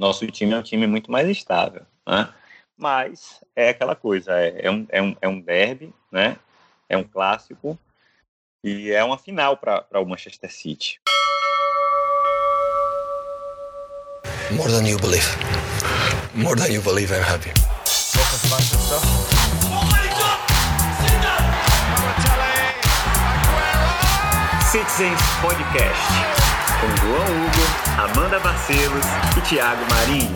Nosso time é um time muito mais estável, né? Mas é aquela coisa, é, é um, é, um, é um derby, né? É um clássico e é uma final para o Manchester City. More than you believe. More than you believe, I'm happy. Citizens Podcast com João Hugo, Amanda Barcelos e Thiago Marinho.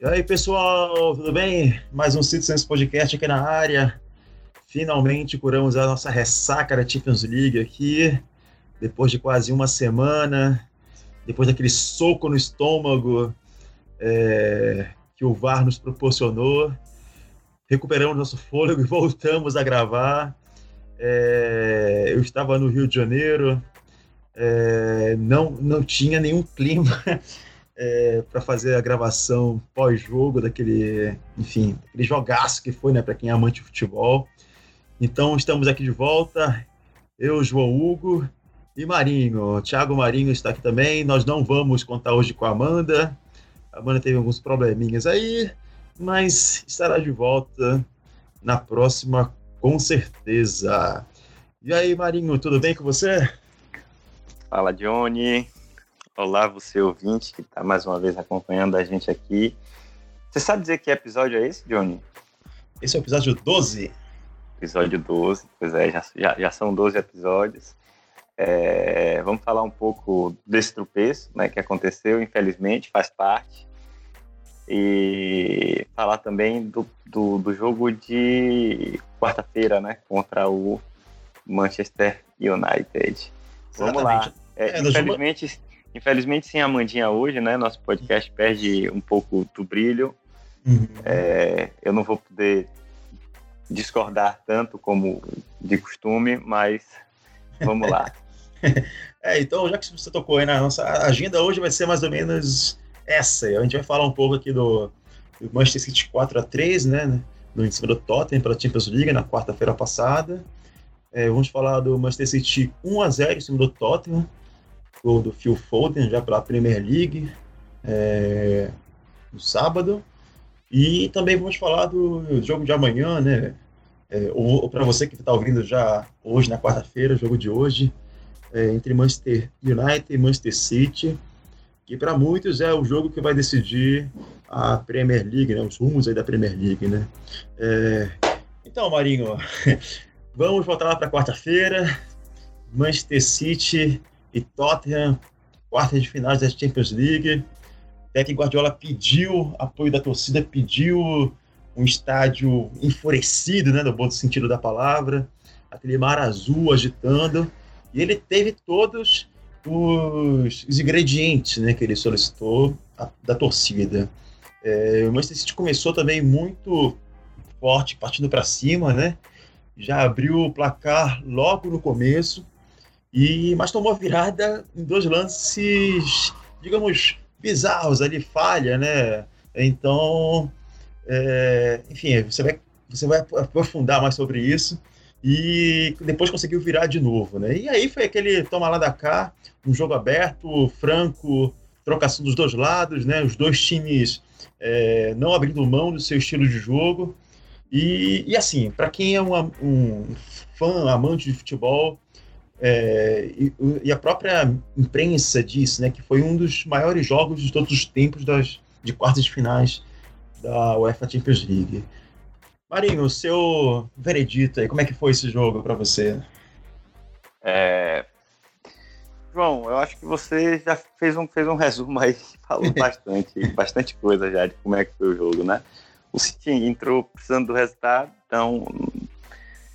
E aí, pessoal, tudo bem? Mais um Citizens Podcast aqui na área. Finalmente curamos a nossa ressaca da Champions League aqui, depois de quase uma semana, depois daquele soco no estômago é, que o VAR nos proporcionou. Recuperamos nosso fôlego e voltamos a gravar. É, eu estava no Rio de Janeiro, é, não, não tinha nenhum clima é, para fazer a gravação pós-jogo daquele, enfim, aquele jogaço que foi, né, para quem é amante de futebol. Então estamos aqui de volta, eu, João Hugo e Marinho. Thiago Marinho está aqui também. Nós não vamos contar hoje com a Amanda. A Amanda teve alguns probleminhas aí, mas estará de volta na próxima, com certeza. E aí, Marinho, tudo bem com você? Fala, Johnny. Olá, você ouvinte que está mais uma vez acompanhando a gente aqui. Você sabe dizer que episódio é esse, Johnny? Esse é o episódio 12. Episódio 12, pois é, já, já, já são 12 episódios. É, vamos falar um pouco desse tropeço né, que aconteceu, infelizmente, faz parte. E falar também do, do, do jogo de quarta-feira né, contra o Manchester United. Vamos Exatamente. lá. É, é, infelizmente, Infelizmente, sem a Mandinha hoje, né? Nosso podcast perde um pouco do brilho. Uhum. É, eu não vou poder discordar tanto como de costume, mas vamos lá. é, então, já que você tocou aí na nossa agenda, hoje vai ser mais ou menos essa. A gente vai falar um pouco aqui do, do Manchester City 4 a 3 né? No em cima do Tottenham pela Champions League na quarta-feira passada. É, vamos falar do Manchester City 1 a 0 em cima do Tottenham gol do Phil Foden já pela Premier League é, no sábado. E também vamos falar do jogo de amanhã, né? É, ou, ou para você que está ouvindo já hoje, na quarta-feira, jogo de hoje, é, entre Manchester United e Manchester City, que para muitos é o jogo que vai decidir a Premier League, né? Os rumos aí da Premier League, né? É, então, Marinho, vamos voltar lá para quarta-feira. Manchester City e Tottenham, quartas de finais da Champions League. Até Guardiola pediu apoio da torcida, pediu um estádio enfurecido, né, no bom sentido da palavra, aquele mar azul agitando, e ele teve todos os, os ingredientes, né, que ele solicitou a, da torcida. É, o Manchester City começou também muito forte, partindo para cima, né? Já abriu o placar logo no começo, e, mas tomou virada em dois lances, digamos, bizarros ali, falha, né? Então, é, enfim, você vai, você vai aprofundar mais sobre isso e depois conseguiu virar de novo, né? E aí foi aquele toma lá da cá, um jogo aberto, franco, trocação dos dois lados, né? Os dois times é, não abrindo mão do seu estilo de jogo. E, e assim, para quem é uma, um fã, amante de futebol, é, e, e, a própria imprensa disse né, que foi um dos maiores jogos de todos os tempos das, de quartas de finais da UEFA Champions League. Marinho, o seu veredito aí, como é que foi esse jogo para você? É... João, eu acho que você já fez um, fez um resumo aí, falou bastante, bastante coisa já de como é que foi o jogo, né? O City entrou precisando do resultado, então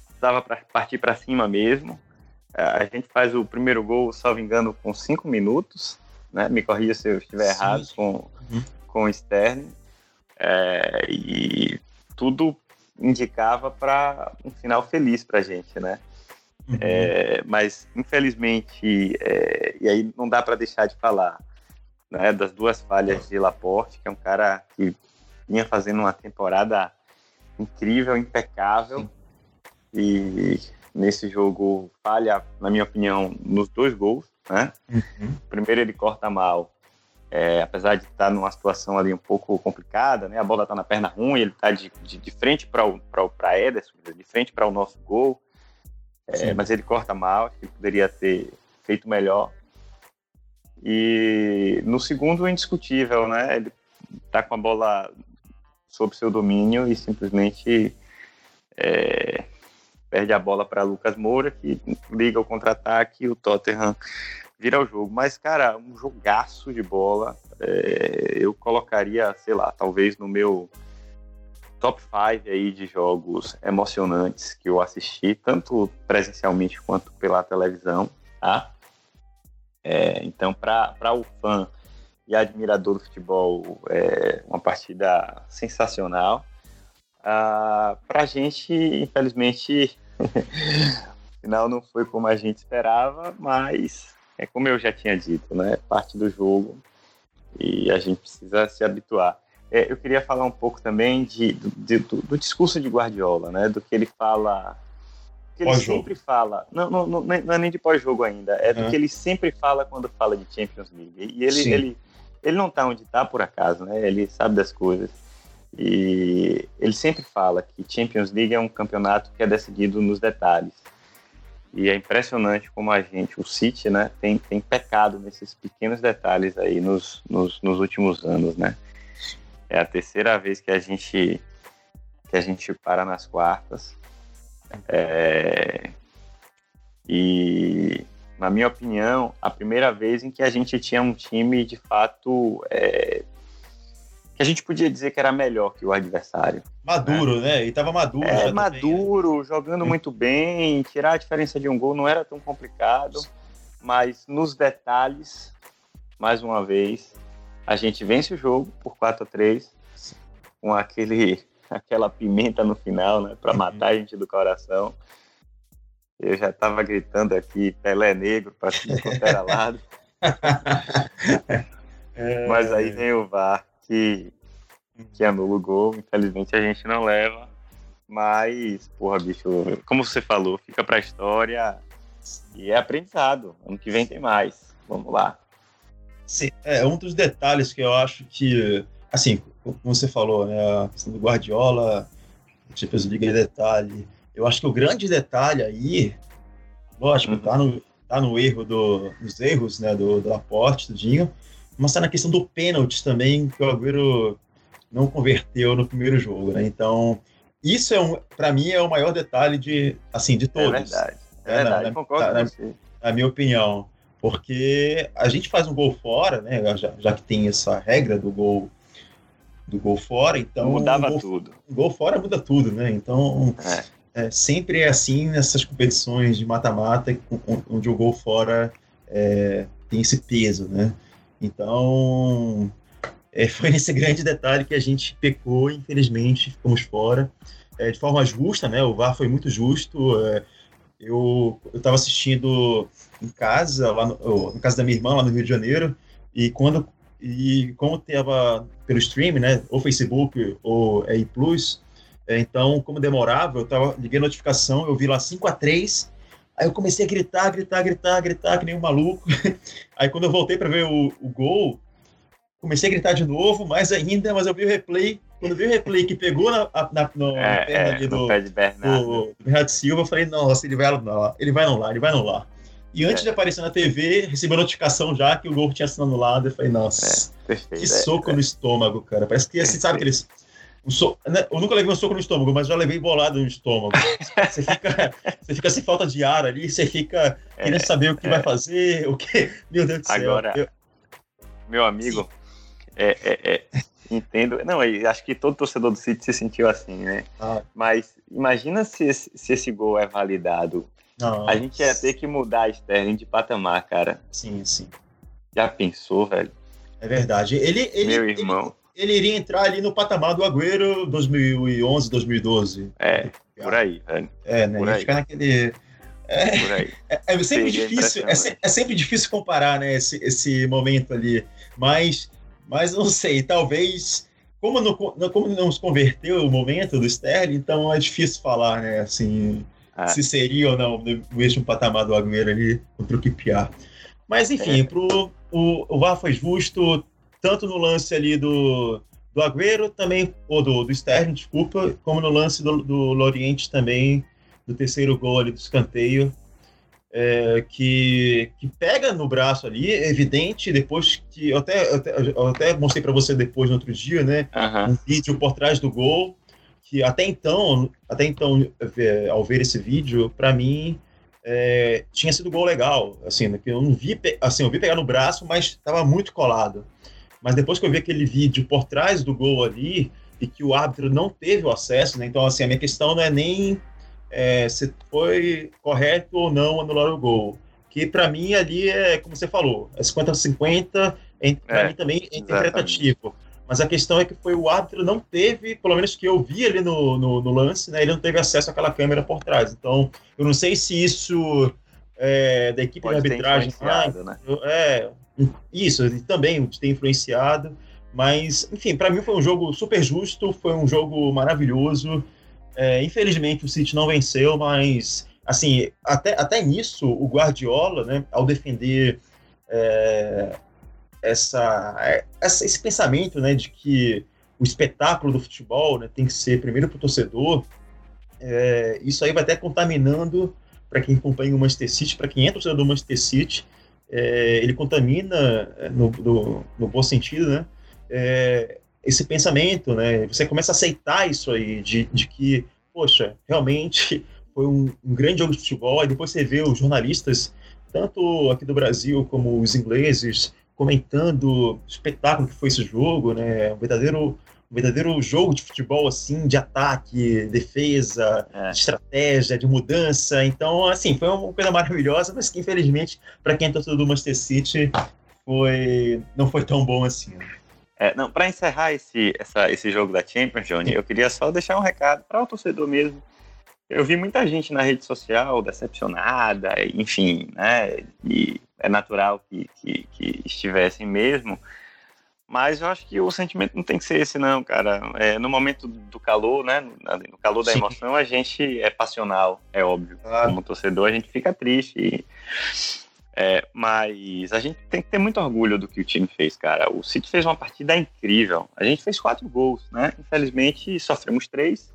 precisava para partir para cima mesmo. A gente faz o primeiro gol, salvo engano, com cinco minutos, né? Me corrija se eu estiver Sim. errado com, uhum. com o Stern. É, e tudo indicava para um final feliz para a gente, né? Uhum. É, mas, infelizmente, é, e aí não dá para deixar de falar né, das duas falhas de Laporte, que é um cara que vinha fazendo uma temporada incrível, impecável. Sim. E nesse jogo falha, na minha opinião, nos dois gols. Né? Uhum. Primeiro ele corta mal, é, apesar de estar numa situação ali um pouco complicada, né? A bola está na perna ruim, ele está de, de, de, frente para o para Ederson, de frente para o nosso gol, é, mas ele corta mal, ele poderia ter feito melhor. E no segundo, indiscutível, né? Ele está com a bola sob seu domínio e simplesmente é, perde a bola para Lucas Moura, que liga o contra-ataque e o Tottenham vira o jogo. Mas, cara, um jogaço de bola. É, eu colocaria, sei lá, talvez no meu top 5 aí de jogos emocionantes que eu assisti, tanto presencialmente quanto pela televisão, tá? É, então, para o fã e admirador do futebol, é uma partida sensacional. Ah, para a gente, infelizmente, o final não foi como a gente esperava, mas é como eu já tinha dito, né? Parte do jogo e a gente precisa se habituar. É, eu queria falar um pouco também de, de do, do, discurso de Guardiola, né? Do que ele fala. Que ele sempre fala. Não, não, não, não é nem de pós-jogo ainda. É do que ele sempre fala quando fala de Champions League. E ele, ele, ele não está onde está por acaso, né? Ele sabe das coisas. E ele sempre fala que Champions League é um campeonato que é decidido nos detalhes. E é impressionante como a gente, o City, né, tem, tem pecado nesses pequenos detalhes aí nos, nos, nos últimos anos, né? É a terceira vez que a gente que a gente para nas quartas. É, e, na minha opinião, a primeira vez em que a gente tinha um time de fato é, que a gente podia dizer que era melhor que o adversário. Maduro, né? né? E tava maduro. É, maduro, também, né? jogando muito bem, tirar a diferença de um gol não era tão complicado, mas nos detalhes, mais uma vez, a gente vence o jogo por 4 a 3 com aquele aquela pimenta no final, né, para matar a gente do coração. Eu já estava gritando aqui Pelé negro para se era lado. É... Mas aí vem o VAR que, que anula o gol. Infelizmente a gente não leva. Mas, porra, bicho, como você falou, fica pra história e é aprendizado. Ano que vem tem mais. Vamos lá. Sim, é um dos detalhes que eu acho que, assim, como você falou, né, a questão do Guardiola, Champions League é detalhe. Eu acho que o grande detalhe aí, lógico, uhum. tá, no, tá no erro do, nos erros, né, do, do aporte, do Dinho, mas está na questão do pênalti também, que o Agüero não converteu no primeiro jogo, né? Então, isso é um, para mim é o maior detalhe de, assim, de é todos. É verdade. É, verdade, na, concordo na, com você. Na minha opinião, porque a gente faz um gol fora, né? Já, já que tem essa regra do gol do gol fora, então mudava um gol, tudo. Um gol fora muda tudo, né? Então é. É, sempre é assim nessas competições de mata-mata, onde o gol fora é, tem esse peso, né? Então, é, foi nesse grande detalhe que a gente pecou, infelizmente, ficamos fora. É, de forma justa, né? O VAR foi muito justo. É, eu estava assistindo em casa, lá no, no casa da minha irmã, lá no Rio de Janeiro, e quando e como estava pelo stream, né, ou Facebook ou EI Plus, é, então como demorava, eu tava liguei a notificação, eu vi lá 5 a 3 Aí eu comecei a gritar, gritar, gritar, gritar, que nem um maluco. Aí quando eu voltei para ver o, o, gol, comecei a gritar de novo, mais ainda, mas eu vi o replay. Quando eu vi o replay que pegou na, na, no, é, é, ali do, Bernardo. do, do Bernardo Silva, eu falei, nossa, ele vai anular, ele vai anular, ele vai anular. E antes é. de aparecer na TV, recebi a notificação já que o gol tinha sido anulado. Eu falei, nossa, é, que soco é, no estômago, cara. Parece que, assim, sabe aqueles so... Né, eu nunca levei um soco no estômago, mas já levei bolado no estômago. Você fica, você fica sem falta de ar ali, você fica querendo é, saber o que é. vai fazer, o que. Meu Deus do céu. Agora, eu... meu amigo, é, é, é, entendo. Não, acho que todo torcedor do City se sentiu assim, né? Ah. Mas imagina se esse, se esse gol é validado. A gente ia ter que mudar a Sterling de patamar, cara. Sim, sim. Já pensou, velho? É verdade. Ele, ele, meu irmão. Ele iria entrar ali no patamar do Agüero 2011, 2012. É, por aí, velho. É, né? Por aí. ficar naquele. É, por aí. É, é sempre Seria difícil, é, é, sempre difícil comparar, né, esse, esse momento ali. Mas, mas não sei, talvez como não, como não se converteu o momento do Sterling, então é difícil falar, né? Assim, é. se seria ou não no mesmo patamar do Agüero ali contra o QPR. Mas enfim, é. pro, o, o VAR foi justo, tanto no lance ali do, do Agüero, também, ou do, do Sterling, desculpa, como no lance do, do Loriente também, do terceiro gol ali do escanteio é, que, que pega no braço ali, é evidente, depois que. Eu até, eu até, eu até mostrei para você depois no outro dia, né? Uhum. Um vídeo por trás do gol, que até então, até então ao ver esse vídeo, para mim. É, tinha sido gol legal, assim, que eu não vi, assim, eu vi pegar no braço, mas estava muito colado. Mas depois que eu vi aquele vídeo por trás do gol ali e que o árbitro não teve o acesso, né, então assim a minha questão não é nem é, se foi correto ou não anular o gol. Que para mim ali é, como você falou, é 50-50, para é, mim também é interpretativo. Exatamente. Mas a questão é que foi o árbitro não teve, pelo menos que eu vi ali no, no, no, lance, né, ele não teve acesso àquela câmera por trás. Então, eu não sei se isso é, da equipe Pode de arbitragem. Né? É, isso, também tem influenciado. Mas, enfim, para mim foi um jogo super justo, foi um jogo maravilhoso. É, infelizmente o City não venceu, mas assim até, até nisso o Guardiola, né, ao defender é, essa, essa, esse pensamento, né, de que o espetáculo do futebol né, tem que ser primeiro para o torcedor, é, isso aí vai até contaminando para quem acompanha o Manchester City, para quem é torcedor do Manchester City, é, ele contamina é, no, no, no bom sentido, né? É, esse pensamento, né? Você começa a aceitar isso aí, de, de que, poxa, realmente foi um, um grande jogo de futebol, e depois você vê os jornalistas, tanto aqui do Brasil como os ingleses, comentando o espetáculo que foi esse jogo, né? Um verdadeiro, verdadeiro jogo de futebol, assim, de ataque, defesa, é. de estratégia, de mudança. Então, assim, foi uma coisa maravilhosa, mas que, infelizmente, para quem é torcedor do Manchester City, foi... não foi tão bom assim. Né? É, não, para encerrar esse, essa, esse jogo da Champions, Johnny, eu queria só deixar um recado para o torcedor mesmo. Eu vi muita gente na rede social decepcionada, enfim, né? E é natural que, que, que estivessem mesmo. Mas eu acho que o sentimento não tem que ser esse, não, cara. É, no momento do calor, né? No calor da Sim. emoção, a gente é passional, é óbvio. Claro. Como torcedor, a gente fica triste. E é, mas a gente tem que ter muito orgulho do que o time fez, cara. O City fez uma partida incrível. A gente fez quatro gols, né? Infelizmente, sofremos três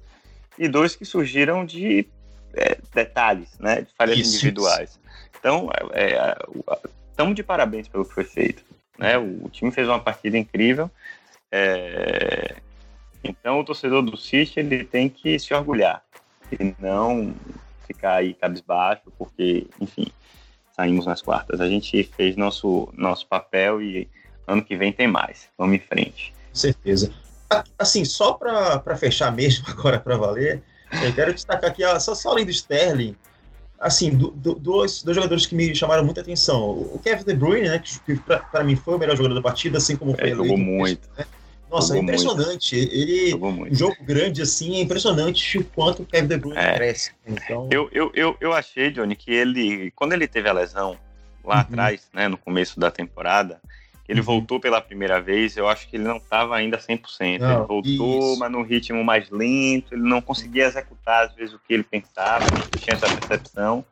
e dois que surgiram de é, detalhes, né? De falhas isso, individuais. Isso. Então, estamos é, é de parabéns pelo que foi feito. Né? O, o time fez uma partida incrível. É, então, o torcedor do City ele tem que se orgulhar e não ficar aí cabisbaixo, porque, enfim, saímos nas quartas. A gente fez nosso, nosso papel e ano que vem tem mais. Vamos em frente. Com certeza. Assim, só para fechar mesmo agora para valer, eu quero destacar aqui, só, só além do Sterling, assim, do, do, dois, dois jogadores que me chamaram muita atenção. O Kevin De Bruyne, né, que para mim foi o melhor jogador da partida, assim como foi é, Jogou muito. Né? Nossa, é impressionante. Muito. Ele, um jogo grande assim, é impressionante o quanto o Kevin De Bruyne é. cresce. Então... Eu, eu, eu, eu achei, Johnny, que ele, quando ele teve a lesão lá uhum. atrás, né, no começo da temporada, ele uhum. voltou pela primeira vez, eu acho que ele não estava ainda 100%. Não, ele voltou, isso. mas num ritmo mais lento, ele não conseguia executar às vezes o que ele pensava, tinha essa percepção.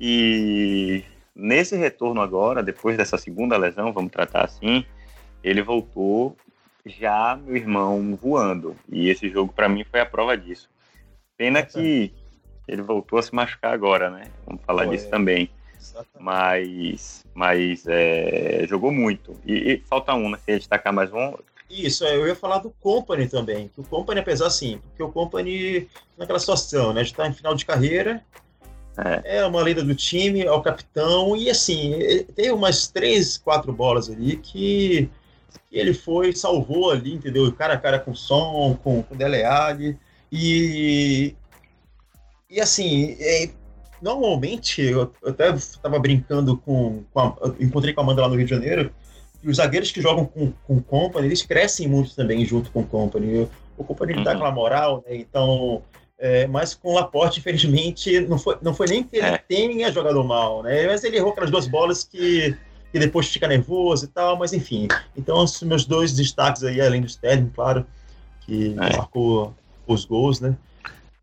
E nesse retorno agora, depois dessa segunda lesão, vamos tratar assim, ele voltou já meu irmão voando. E esse jogo para mim foi a prova disso. Pena que ele voltou a se machucar agora, né? Vamos falar foi. disso também. Mas, mas é, jogou muito. E, e, falta um, né? Destacar mais um. Isso, é, eu ia falar do Company também. Que o Company, apesar assim, porque o Company naquela situação, né? A gente tá em final de carreira. É. é uma lenda do time, é o capitão, e assim, tem umas três, quatro bolas ali que ele foi, salvou ali, entendeu? Cara a cara com o Som, com, com o Dele Alli, e, e assim, é, normalmente, eu, eu até estava brincando com, com a, encontrei com a Amanda lá no Rio de Janeiro, e os zagueiros que jogam com, com o Company, eles crescem muito também junto com o Company. O Company uhum. dá aquela moral, né? Então, é, mas com o Laporte, infelizmente, não foi, não foi nem que ele é. tenha jogado mal, né? Mas ele errou aquelas duas bolas que que depois fica nervoso e tal, mas enfim. Então, os meus dois destaques aí, além do Sterling, claro, que é. marcou os gols, né?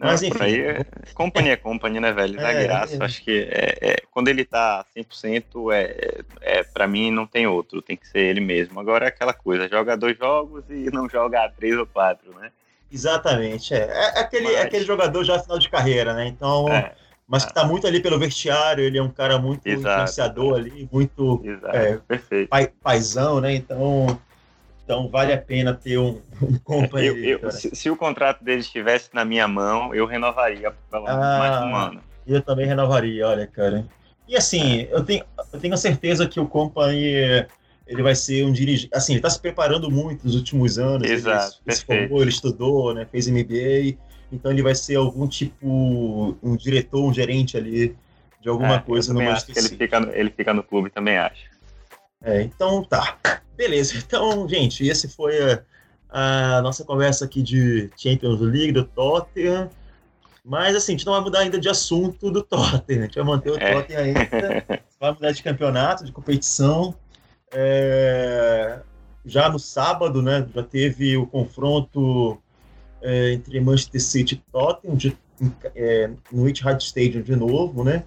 Mas enfim. Aí, é, companhia é companhia, né, velho? Zagueiraço, é, é. acho que é, é, quando ele tá 100%, é, é, pra mim não tem outro, tem que ser ele mesmo. Agora é aquela coisa, joga dois jogos e não joga três ou quatro, né? Exatamente, é. É aquele, Mas... aquele jogador já final de carreira, né? Então, é, mas que tá muito ali pelo vestiário, ele é um cara muito Exato. influenciador ali, muito é, Perfeito. Pai, paizão, né? Então, então vale a pena ter um, um companheiro. Eu, eu, se, se, o contrato dele estivesse na minha mão, eu renovaria pelo menos ah, mais um ano. Eu também renovaria, olha, cara. E assim, eu tenho, eu tenho certeza que o companheiro ele vai ser um dirigente. Assim, ele está se preparando muito nos últimos anos. Exato, ele, se formou, ele estudou, né, fez MBA. Então ele vai ser algum tipo, um diretor, um gerente ali de alguma é, coisa no Manchester City. Ele fica, ele fica no clube, também acho. É, então tá. Beleza. Então, gente, esse foi a, a, nossa conversa aqui de Champions League, do Tottenham. Mas assim, a gente não vai mudar ainda de assunto do Tottenham. A gente vai manter o é. Tottenham ainda. vai mudar de campeonato, de competição. É, já no sábado, né? Já teve o confronto é, entre Manchester City e Tottenham de, é, no Etihad Stadium de novo, né?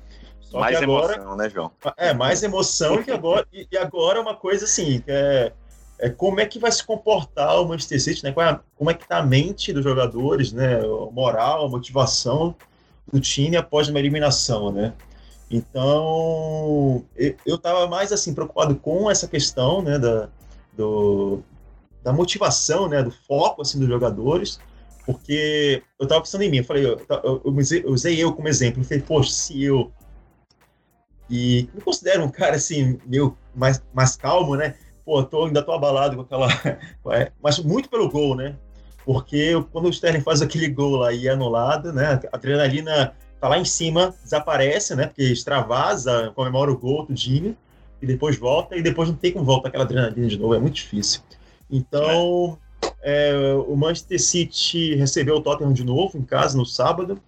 Só mais agora, emoção, né, João? É, mais emoção e agora, e, e agora uma coisa assim, é, é como é que vai se comportar o Manchester City, né? É, como é que tá a mente dos jogadores, né? A moral, a motivação do time após uma eliminação, né? Então, eu estava mais assim preocupado com essa questão, né, da, do, da motivação, né, do foco assim dos jogadores, porque eu estava pensando em mim, eu falei, eu, eu, eu, usei, eu como exemplo, eu falei, poxa, se eu e me considero um cara assim meio mais, mais calmo, né? Pô, tô, ainda tô abalado com aquela, é, mas muito pelo gol, né? Porque quando o Sterling faz aquele gol lá e é anulado, né? A adrenalina tá lá em cima, desaparece, né? Porque extravasa, comemora o gol, tudinho, e depois volta, e depois não tem como voltar aquela adrenalina de novo, é muito difícil. Então, é, o Manchester City recebeu o Tottenham de novo em casa no sábado,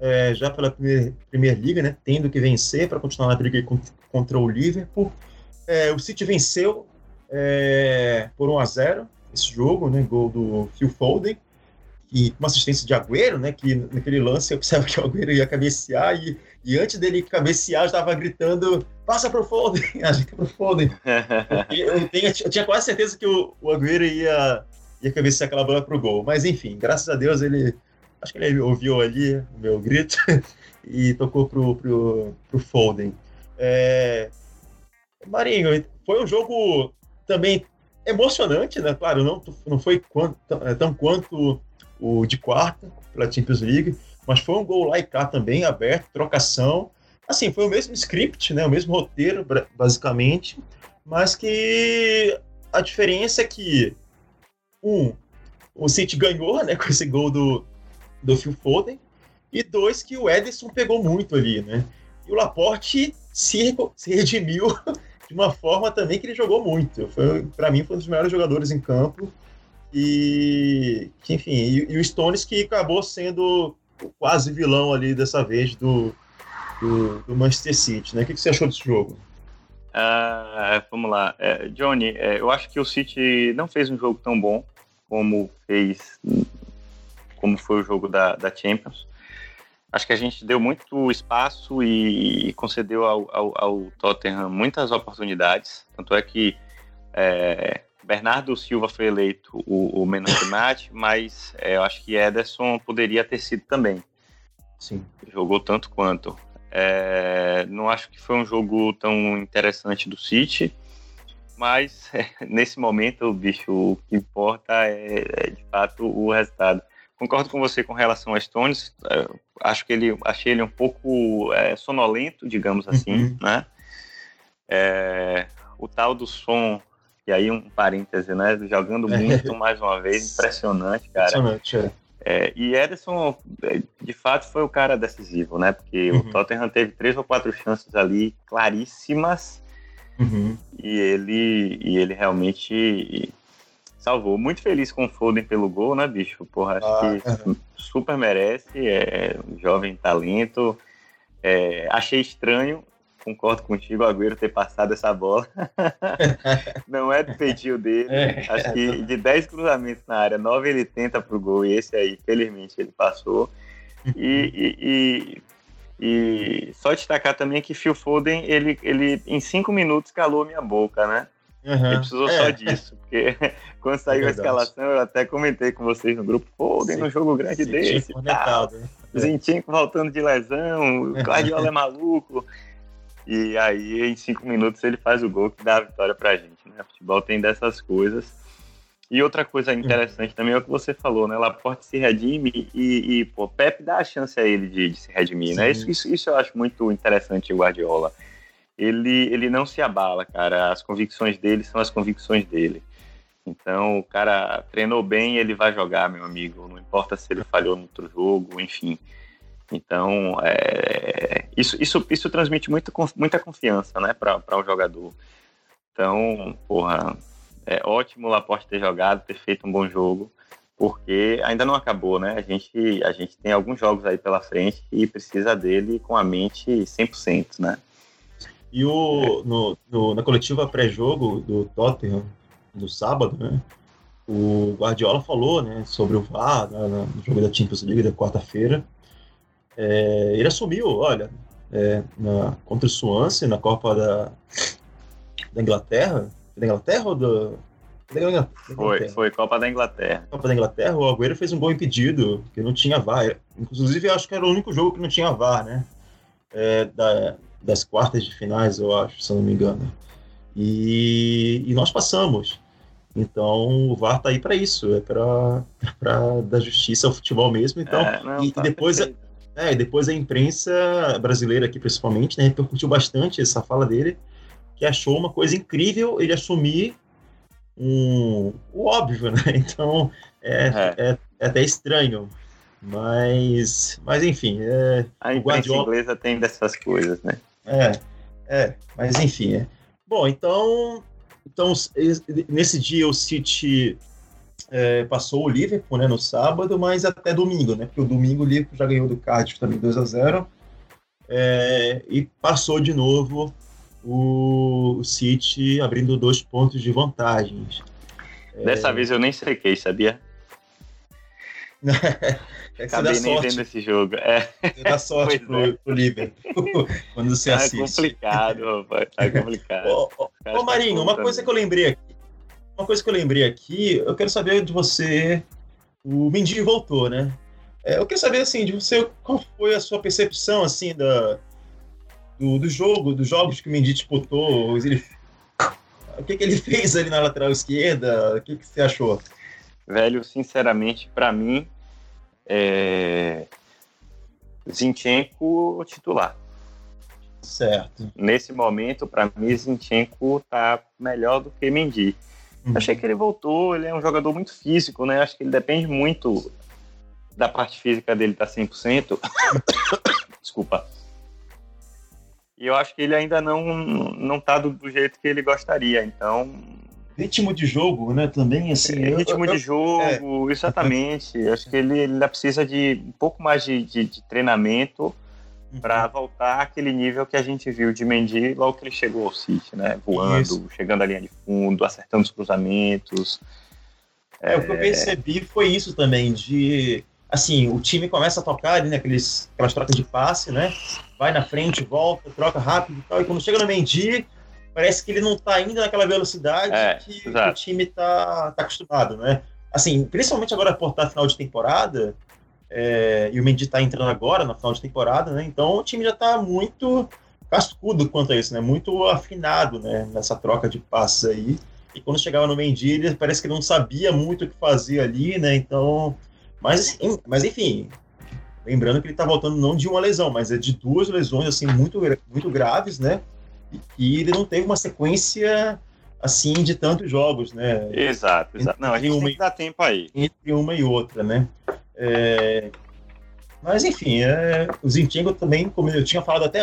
é, já pela primeira, primeira liga, né? Tendo que vencer para continuar na briga contra, o Liverpool. É, o City venceu é, por 1 a 0 esse jogo, né? Gol do Phil Foden e uma assistência de Agüero, né? Que naquele lance eu pensava que o Agüero ia cabecear e, e antes dele cabecear eu estava gritando passa para o Foden, ajeita para o Foden. eu, tenho, eu, tinha quase certeza que o, o Agüero ia, ia cabecear aquela bola para o gol, mas enfim, graças a Deus ele, acho que ele ouviu ali o meu grito e tocou pro, pro, pro Foden. É... Marinho, foi um jogo também emocionante, né? Claro, não, não foi quanto, tão quanto o de quarta pela Champions League, mas foi um gol lá e cá também, aberto, trocação. Assim, foi o mesmo script, né, o mesmo roteiro, basicamente, mas que a diferença é que, um, o City ganhou, né, com esse gol do, do Phil Foden, e dois, que o Ederson pegou muito ali, né, e o Laporte se, se redimiu de uma forma também que ele jogou muito. Para mim, foi um dos melhores jogadores em campo, e, enfim, e, e, o Stones que acabou sendo quase vilão ali dessa vez do, do, do Manchester City, né? O que, que você achou desse jogo? Uh, vamos lá. Uh, Johnny, uh, eu acho que o City não fez um jogo tão bom como fez como foi o jogo da, da Champions. Acho que a gente deu muito espaço e, e concedeu ao, ao, ao, Tottenham muitas oportunidades. Tanto é que é, Bernardo Silva foi eleito o, o menos match, mas é, eu acho que Ederson poderia ter sido também. Sim. Jogou tanto quanto. É, não acho que foi um jogo tão interessante do City, mas é, nesse momento, bicho, o que importa é, é, de fato o resultado. Concordo com você com relação a Stones. É, acho que ele achei ele um pouco é, sonolento, digamos assim, uhum. né? o tal do som e aí, um parêntese, né? Jogando muito mais uma vez, impressionante, cara. Impressionante, é. É, e Ederson, é, de fato, foi o cara decisivo, né? Porque uhum. o Tottenham teve três ou quatro chances ali claríssimas uhum. e, ele, e ele realmente salvou. Muito feliz com o Foden pelo gol, né, bicho? Porra, acho ah, que uhum. super merece. É, jovem talento. É, achei estranho concordo contigo, o Agüero ter passado essa bola. não é do feitio dele. É, Acho que de 10 cruzamentos na área, 9 ele tenta pro gol e esse aí, felizmente, ele passou. E, e, e, e só destacar também que Phil Foden, ele, ele em 5 minutos calou minha boca, né? Uhum. Ele precisou é. só disso, porque quando saiu é a escalação, eu até comentei com vocês no grupo, Foden no jogo grande Sim, desse. Tá. Né? Zinchenko voltando de lesão, o Guardiola é maluco. E aí, em cinco minutos, ele faz o gol que dá a vitória pra gente. Né? O futebol tem dessas coisas. E outra coisa interessante também é o que você falou, né? Laporte se redime e, e pô, Pepe dá a chance a ele de, de se redimir, né? Sim. né? Isso, isso, isso, eu acho muito interessante Guardiola. Ele, ele não se abala, cara. As convicções dele são as convicções dele. Então, o cara treinou bem, ele vai jogar, meu amigo. Não importa se ele falhou no outro jogo, enfim. Então, é, isso, isso, isso transmite muito, muita confiança né, para o jogador. Então, porra, é ótimo o Laporte ter jogado, ter feito um bom jogo, porque ainda não acabou, né? A gente, a gente tem alguns jogos aí pela frente e precisa dele com a mente 100%, né? E o, no, no na coletiva pré-jogo do Tottenham, do sábado, né? O Guardiola falou né, sobre o VAR né, no jogo da Champions League da quarta-feira. É, ele assumiu, olha, é, na, contra o Swansea, na Copa da, da Inglaterra, da Inglaterra ou do, da Inglaterra? Foi, foi Copa da Inglaterra. Copa da Inglaterra, o Agüero fez um gol impedido, que não tinha VAR. Inclusive, acho que era o único jogo que não tinha VAR, né? É, da, das quartas de finais, eu acho, se eu não me engano. E, e nós passamos. Então o VAR tá aí para isso, é para dar justiça ao futebol mesmo. Então, é, não, e, tá depois a, é, depois a imprensa brasileira aqui principalmente, né, repercutiu bastante essa fala dele, que achou uma coisa incrível ele assumir um, o óbvio, né? Então é, é. é, é até estranho. Mas, mas enfim. É, a imprensa Guardiola... inglesa tem dessas coisas, né? É, é, mas enfim. É. Bom, então então, nesse dia o City é, passou o Liverpool né, no sábado, mas até domingo, né? Porque o domingo o Liverpool já ganhou do Cardiff também 2 a 0 é, e passou de novo o City abrindo dois pontos de vantagens. Dessa é... vez eu nem sequei, sabia? É Acabei nem sorte. vendo esse jogo. É. Você dá sorte pro, é. pro Liverpool quando você tá assiste. Complicado, rapaz, tá complicado. ô, ô, ô Marinho, uma coisa que eu lembrei aqui. Uma coisa que eu lembrei aqui, eu quero saber de você. O Mendy voltou, né? É, eu quero saber assim, de você, qual foi a sua percepção assim da, do, do jogo, dos jogos que o Mendy disputou, ele, o que, que ele fez ali na lateral esquerda, o que, que você achou? Velho, sinceramente, para mim, é... Zinchenko titular. Certo. Nesse momento, para mim, Zinchenko tá melhor do que Mendy. Uhum. Achei que ele voltou, ele é um jogador muito físico, né? Acho que ele depende muito da parte física dele tá 100%. Desculpa. E eu acho que ele ainda não não tá do, do jeito que ele gostaria, então ritmo de jogo, né? Também assim. É, ritmo eu, de jogo, é. exatamente. Acho que ele, ele precisa de um pouco mais de, de, de treinamento uhum. para voltar àquele nível que a gente viu de Mendy logo que ele chegou ao City, né? Voando, Isso. chegando à linha de fundo, acertando os cruzamentos. É, é, o que eu percebi foi isso também, de assim, o time começa a tocar ali, né, aqueles, aquelas trocas de passe, né? Vai na frente, volta, troca rápido e tal. E quando chega no Mendy, parece que ele não está indo naquela velocidade é, que, que, o time está tá acostumado, né? Assim, principalmente agora por estar final de temporada, é, e o Mendy está entrando agora na final de temporada, né? Então o time já está muito cascudo quanto a isso, né? Muito afinado, né? Nessa troca de passes aí. E quando chegava no Mendy, ele parece que não sabia muito o que fazer ali, né? Então, mas, mas enfim, lembrando que ele está voltando não de uma lesão, mas é de duas lesões assim muito muito graves, né? E ele não teve uma sequência assim de tantos jogos, né? Exato, exato. Não, a gente uma, tem que dar tempo aí. Entre uma e outra, né? É... Mas enfim, é... o Zinchenko também, como eu tinha falado até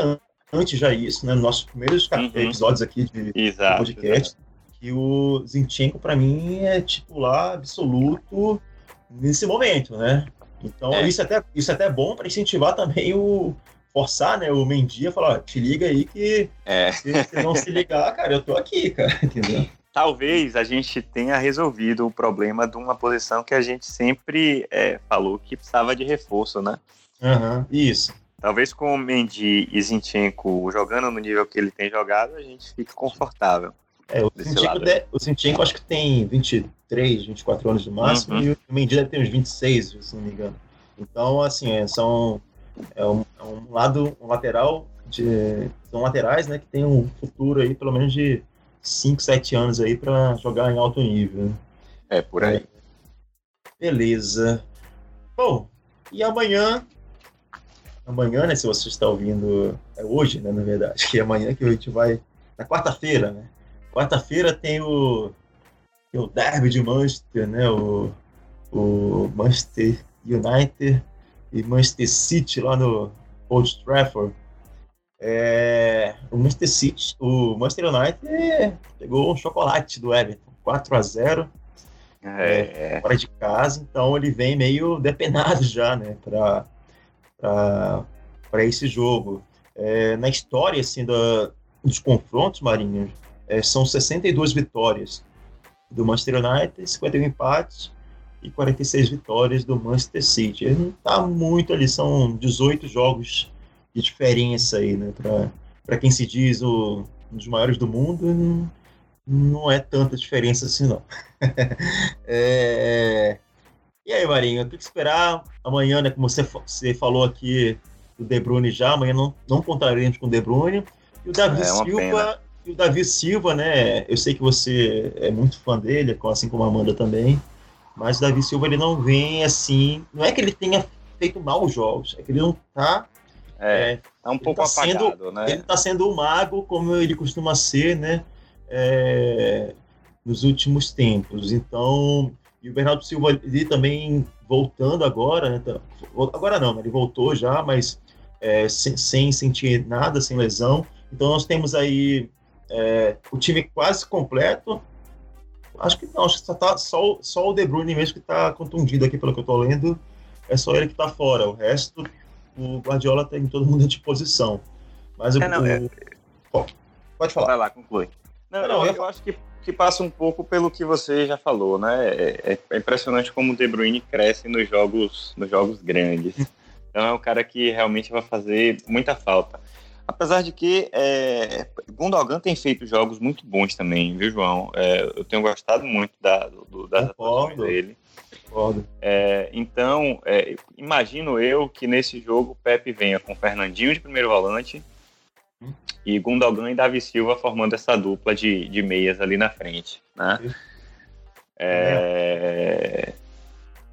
antes já isso, né? Nos nossos primeiros uhum. episódios aqui de, exato, podcast, exato. que o Zinchenko para mim é titular absoluto nesse momento, né? Então é. isso, é até, isso é até bom para incentivar também o forçar, né, o Mendy a falar, te liga aí que é. se não se ligar, cara, eu tô aqui, cara, entendeu? Talvez a gente tenha resolvido o problema de uma posição que a gente sempre é, falou que precisava de reforço, né? Uhum, isso. Talvez com o Mendy e Zinchenko jogando no nível que ele tem jogado, a gente fique confortável. É, o Zinchenko, de, o Zinchenko acho que tem 23, 24 anos no máximo, uhum. e o Mendy deve ter uns 26, se não me engano. Então, assim, é, são é um, é um, lado, um lateral, de, são laterais, né, que tem um futuro aí, pelo menos de 5, 7 anos aí para jogar em alto nível. É, por aí. Beleza. Bom, e amanhã amanhã, né? Se você está ouvindo, é hoje, né? Na verdade, que é amanhã que a gente vai. Na quarta-feira, né? Quarta-feira tem o, tem o Derby de Manchester, né? O, o Manchester United e Manchester City lá no Old Trafford. É, o Manchester City, o Manchester United pegou um chocolate do Everton, 4 a 0 é, é, fora de casa, então ele vem meio depenado já, né, para para esse jogo. É, na história assim, da, dos confrontos, Marinho, é, são 62 vitórias do Manchester United, 51 empates e 46 vitórias do Manchester City. Ele não está muito ali, são 18 jogos de diferença aí, né? Para quem se diz o, um dos maiores do mundo, não, não é tanta diferença assim, não. é, e aí, Marinho, o que esperar amanhã, né? Como você, você falou aqui do De Bruyne já, amanhã não, não contaremos com o De Bruyne. E o Davi é Silva, e o Davi Silva, né? Eu sei que você é muito fã dele, assim como a Amanda também. Mas o Davi Silva ele não vem assim. Não é que ele tenha feito mal os jogos, é que ele não tá. É, é tá um pouco tá apagado, sendo, né? Ele tá sendo o mago, como ele costuma ser, né? É, nos últimos tempos. Então, e o Bernardo Silva ali também voltando agora, né? Tá, agora não, né? ele voltou já, mas é, sem, sem, sentir nada, sem lesão. Então nós temos aí é, o time quase completo. Acho que não, acho que só, tá, só, só o De Bruyne mesmo que está contundido aqui, pelo que eu estou lendo. É só ele que está fora. O resto, o Guardiola tem todo mundo à disposição. Mas é, o, não, é... Pode falar. Vai lá, conclui. Não, não eu, eu, eu acho que que passa um pouco pelo que você já falou, né? É, é impressionante como o De Bruyne cresce nos jogos, nos jogos grandes. Então é um cara que realmente vai fazer muita falta. Apesar de que é, Gundogan tem feito jogos muito bons também, viu, João? É, eu tenho gostado muito da, do, das atuações dele. É, então, é, imagino eu que nesse jogo o Pepe venha com Fernandinho de primeiro volante, e Gundogan e Davi Silva formando essa dupla de, de meias ali na frente, né? É,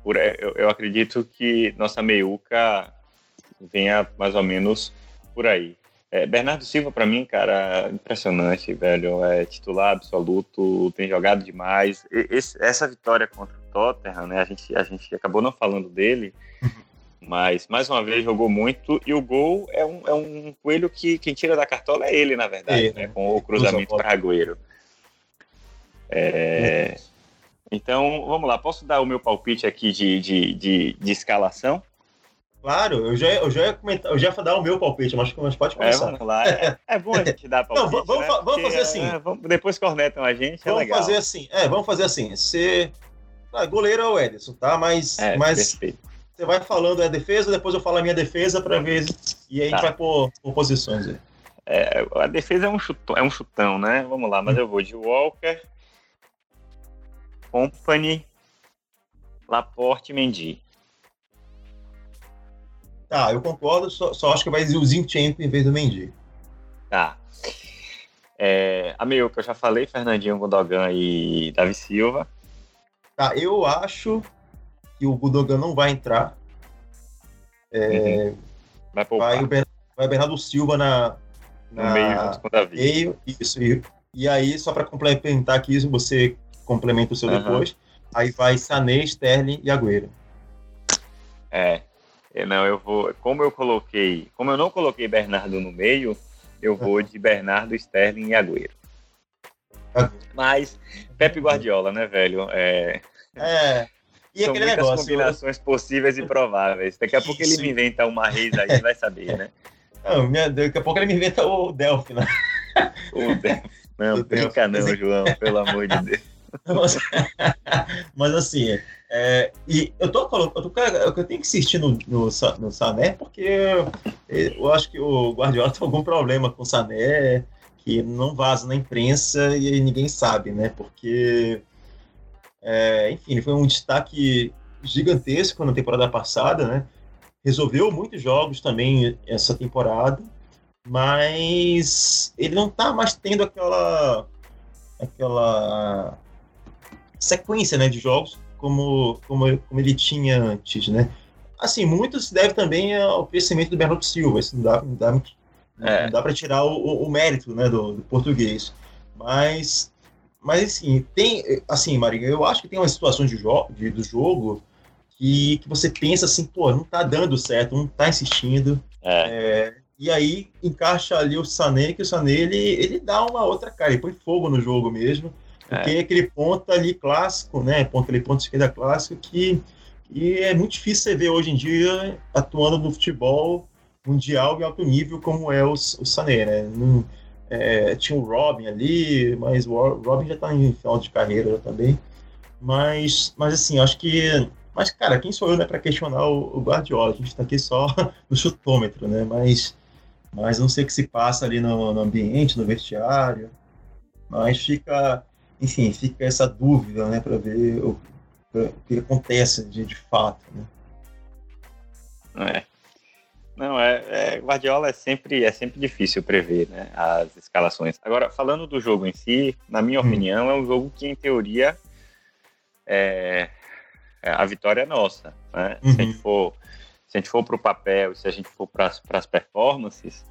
por, eu, eu, acredito que nossa meiuca venha mais ou menos por aí. É, Bernardo Silva, para mim, cara, impressionante, velho. É titular absoluto, tem jogado demais. Esse, essa vitória contra o Tottenham, né? A gente, a gente acabou não falando dele, mas, mais uma vez, jogou muito. E o gol é um, é um coelho que quem tira da cartola é ele, na verdade, é, né? com o cruzamento para Agüero. É... Então, vamos lá. Posso dar o meu palpite aqui de, de, de, de escalação? Claro, eu já, eu já ia comentar, eu já ia dar o meu palpite, mas, mas pode é, começar. É, vamos lá. É, é bom a gente dar palpite. Não, vamos, né? vamos Porque, fazer assim. É, vamos, depois cornetam a gente. É vamos legal. fazer assim. É, vamos fazer assim. Você. Ah, goleiro é o Ederson, tá? Mas, é, mas você vai falando a defesa, depois eu falo a minha defesa para ver. E aí tá. a gente vai por, por posições aí. A defesa é um, chutão, é um chutão, né? Vamos lá, mas hum. eu vou de Walker, Company, Laporte e Mendy. Tá, eu concordo, só, só acho que vai o Zinchenko em vez do Mendy. Tá. É, a meio que eu já falei, Fernandinho, Gundogan e Davi Silva. Tá, eu acho que o Gundogan não vai entrar. É, uhum. Vai, vai, o Bernardo, vai Bernardo Silva na, na no meio junto com o Davi. Meio, isso, e, e aí, só para complementar aqui, você complementa o seu uhum. depois, aí vai Sané, Sterling e Agüero. É, não, eu vou, como eu coloquei, como eu não coloquei Bernardo no meio, eu vou de Bernardo, Sterling e Agüero. Mas Pepe Guardiola, né, velho? É, é e São muitas negócio, combinações eu... possíveis e prováveis. Daqui a Isso. pouco ele me inventa uma reis aí, vai saber, né? Não, minha, daqui a pouco ele me inventa o Delphi, né? O Delphi. Não, brinca não, João, pelo amor de Deus. Mas, mas assim, é, e eu tô falando, eu, eu tenho que insistir no, no, no Sané porque eu acho que o Guardiola tem algum problema com o Sané que não vaza na imprensa e ninguém sabe, né? Porque, é, enfim, ele foi um destaque gigantesco na temporada passada, né? Resolveu muitos jogos também essa temporada, mas ele não tá mais tendo aquela aquela sequência, né, de jogos como, como, como ele tinha antes, né? Assim, muito se deve também ao crescimento do Bernardo Silva, isso não dá, não dá, é. não dá para tirar o, o, o, mérito né, do, do, português. Mas, mas assim, tem, assim, Marinho, eu acho que tem umas situações de jo de, do jogo que, que você pensa assim, pô, não tá dando certo, não tá insistindo. É. É, e aí encaixa ali o Sané, que o Sané ele, ele dá uma outra cara, ele põe fogo no jogo mesmo. Porque é. aquele ponto ali clássico, né? Ponto, aquele ponto de esquerda clássico que, que é muito difícil você ver hoje em dia atuando no futebol mundial em alto nível como é o, o Sané, né? É, tinha o Robin ali, mas o Robin já está em final de carreira também. Mas, mas assim, acho que. Mas, cara, quem sou eu né, para questionar o, o, Guardiola? A gente está aqui só no chutômetro, né? Mas, mas não sei o que se passa ali no, no ambiente, no vestiário. Mas fica, enfim, fica essa dúvida, né, para ver o, o, que acontece de, de fato, né? É. Não, é, é, Guardiola é sempre, é sempre difícil prever né, as escalações. Agora, falando do jogo em si, na minha hum. opinião, é um jogo que, em teoria, é, é a vitória é nossa. Né? Uhum. Se a gente uhum. for se a gente for para o papel, se a gente for para as performances,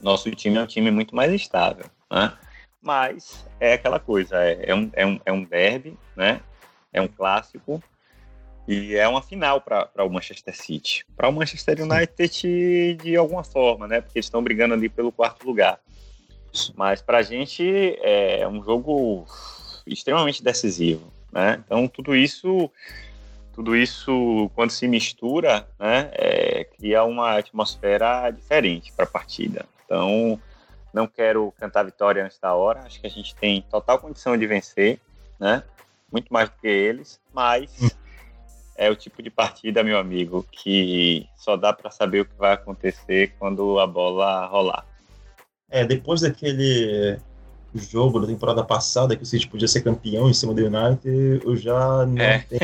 nosso time é um time muito mais estável. Né? Mas é aquela coisa, é, é, um, é, um, é um derby, né? É um clássico e é uma final para o Manchester City. Para o Manchester United, de alguma forma, né? Porque eles estão brigando ali pelo quarto lugar. Mas para a gente é um jogo extremamente decisivo, né? Então tudo isso, tudo isso quando se mistura, né? É, cria uma atmosfera diferente para a partida. Então não quero cantar vitória antes da hora. Acho que a gente tem total condição de vencer, né? Muito mais do que eles, mas hum. é o tipo de partida, meu amigo, que só dá para saber o que vai acontecer quando a bola rolar. É, depois daquele jogo da temporada passada que o City podia ser campeão em cima do United, eu já não é. tenho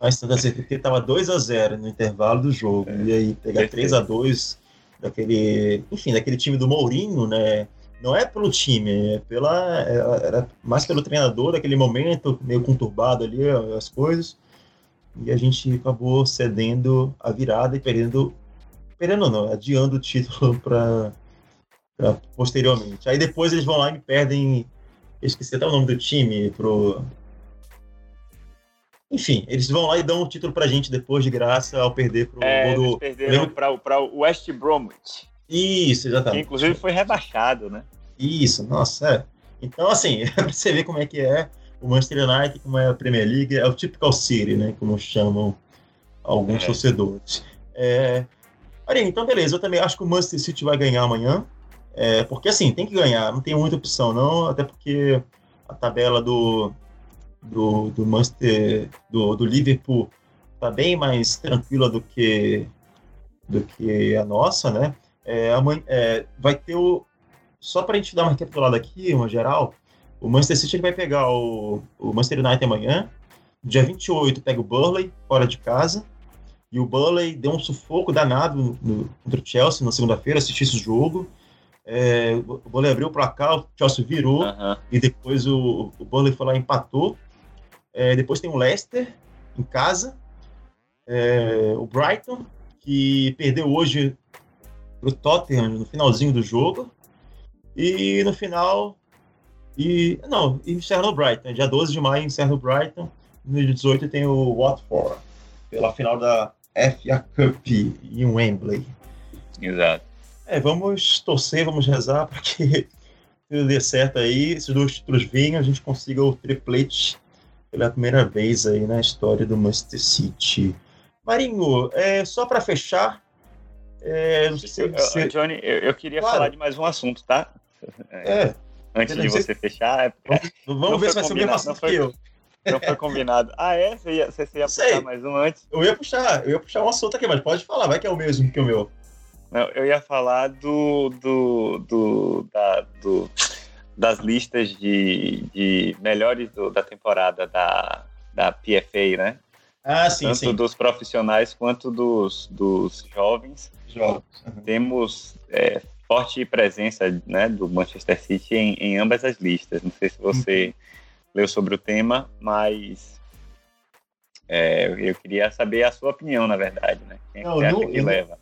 mais tanta certeza, porque estava 2 a 0 no intervalo do jogo. É. E aí pegar 3 a 2 daquele, enfim, daquele time do Mourinho, né? Não é pelo time, é pela, é, era mais pelo treinador, daquele momento meio conturbado ali as coisas. E a gente acabou cedendo a virada e perdendo, perdendo não, adiando o título para posteriormente. Aí depois eles vão lá e perdem, esqueci até o nome do time, pro enfim, eles vão lá e dão o título pra gente depois de graça ao perder pro é, do. Eles perderam pra, pra o West Bromwich. Isso, exatamente. Que inclusive foi rebaixado, né? Isso, nossa, é. Então, assim, pra você ver como é que é o Manchester United, como é a Premier League, é o typical City, né? Como chamam alguns é. torcedores. É... Marinho, então beleza, eu também acho que o Manchester City vai ganhar amanhã. É, porque assim, tem que ganhar, não tem muita opção, não, até porque a tabela do, do, do Manchester, do, do Liverpool, está bem mais tranquila do que, do que a nossa, né? É, amanhã, é, vai ter o. Só para a gente dar uma recapitulada aqui, uma geral, o Manchester City vai pegar o, o Manchester United amanhã. Dia 28 pega o Burley, fora de casa. E o Burley deu um sufoco danado no, contra o Chelsea na segunda-feira, assisti esse jogo. É, o Burley abriu o placar, o Chelsea virou. E depois o, o Burley foi lá e empatou. É, depois tem o Leicester em casa. É, o Brighton, que perdeu hoje para o Tottenham no finalzinho do jogo. E no final. E, não, encerra no Brighton. Dia 12 de maio encerra no Brighton. No dia 18 tem o Watford, pela final da FA Cup em Wembley. Exato. É, vamos torcer, vamos rezar para que tudo dê certo aí, esses dois títulos venham, a gente consiga o triplete pela primeira vez aí na história do Manchester City. Marinho, é, só para fechar, É, não sei se, eu- Johnny, eu, eu queria Claro. falar de mais um assunto, tá? É, é, Antes de você fechar, é vamos Não ver se vai ser o mesmo assunto não foi- que eu. não foi combinado. Ah, é? Você ia, você, você ia puxar mais um antes? Eu ia puxar, eu ia puxar um assunto aqui, mas pode falar, vai que é o mesmo que o meu. Não, eu ia falar do, do, do, da, do- das listas de, de melhores do- da temporada da, da PFA, né? Ah, sim, Tanto sim. dos profissionais quanto dos, dos jovens. Jogos. Uhum. Temos é, forte presença né, do Manchester City em, em ambas as listas. Não sei se você Uhum. leu sobre o tema, mas é, eu queria saber a sua opinião, na verdade, né? Quem Não, não- que eu leva?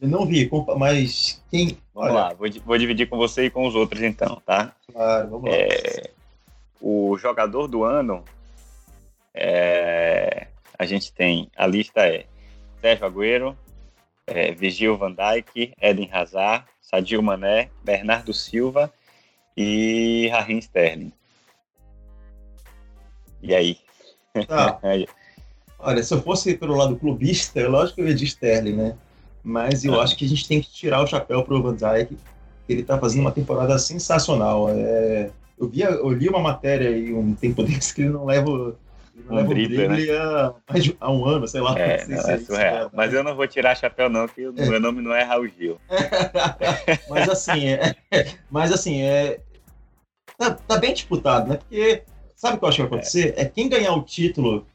Eu não vi, compa- mas quem. Vamos lá, vou, vou dividir com você e com os outros então, tá? Claro, vamos lá. É, o jogador do ano, é, a gente tem, a lista é Sérgio Agüero, é, Virgil van Dijk, Eden Hazard, Sadio Mané, Bernardo Silva e Raheem Sterling. E aí? Tá. Olha, se eu fosse pelo lado clubista, é lógico que eu ia de Sterling, né? Mas eu Ah. acho que a gente tem que tirar o chapéu pro Van Dijk. Ele tá fazendo uma temporada sensacional. É, eu, vi, eu li uma matéria aí um tempo desse que ele não leva, Um drible, drible há, um ano, sei lá. É, não se é isso surreal. Mas eu não vou tirar chapéu não, que o meu nome não é Raul Gil. mas assim, é, mas assim, é, tá, tá bem disputado, né? Porque sabe o que eu acho que vai acontecer? É, quem ganhar o título,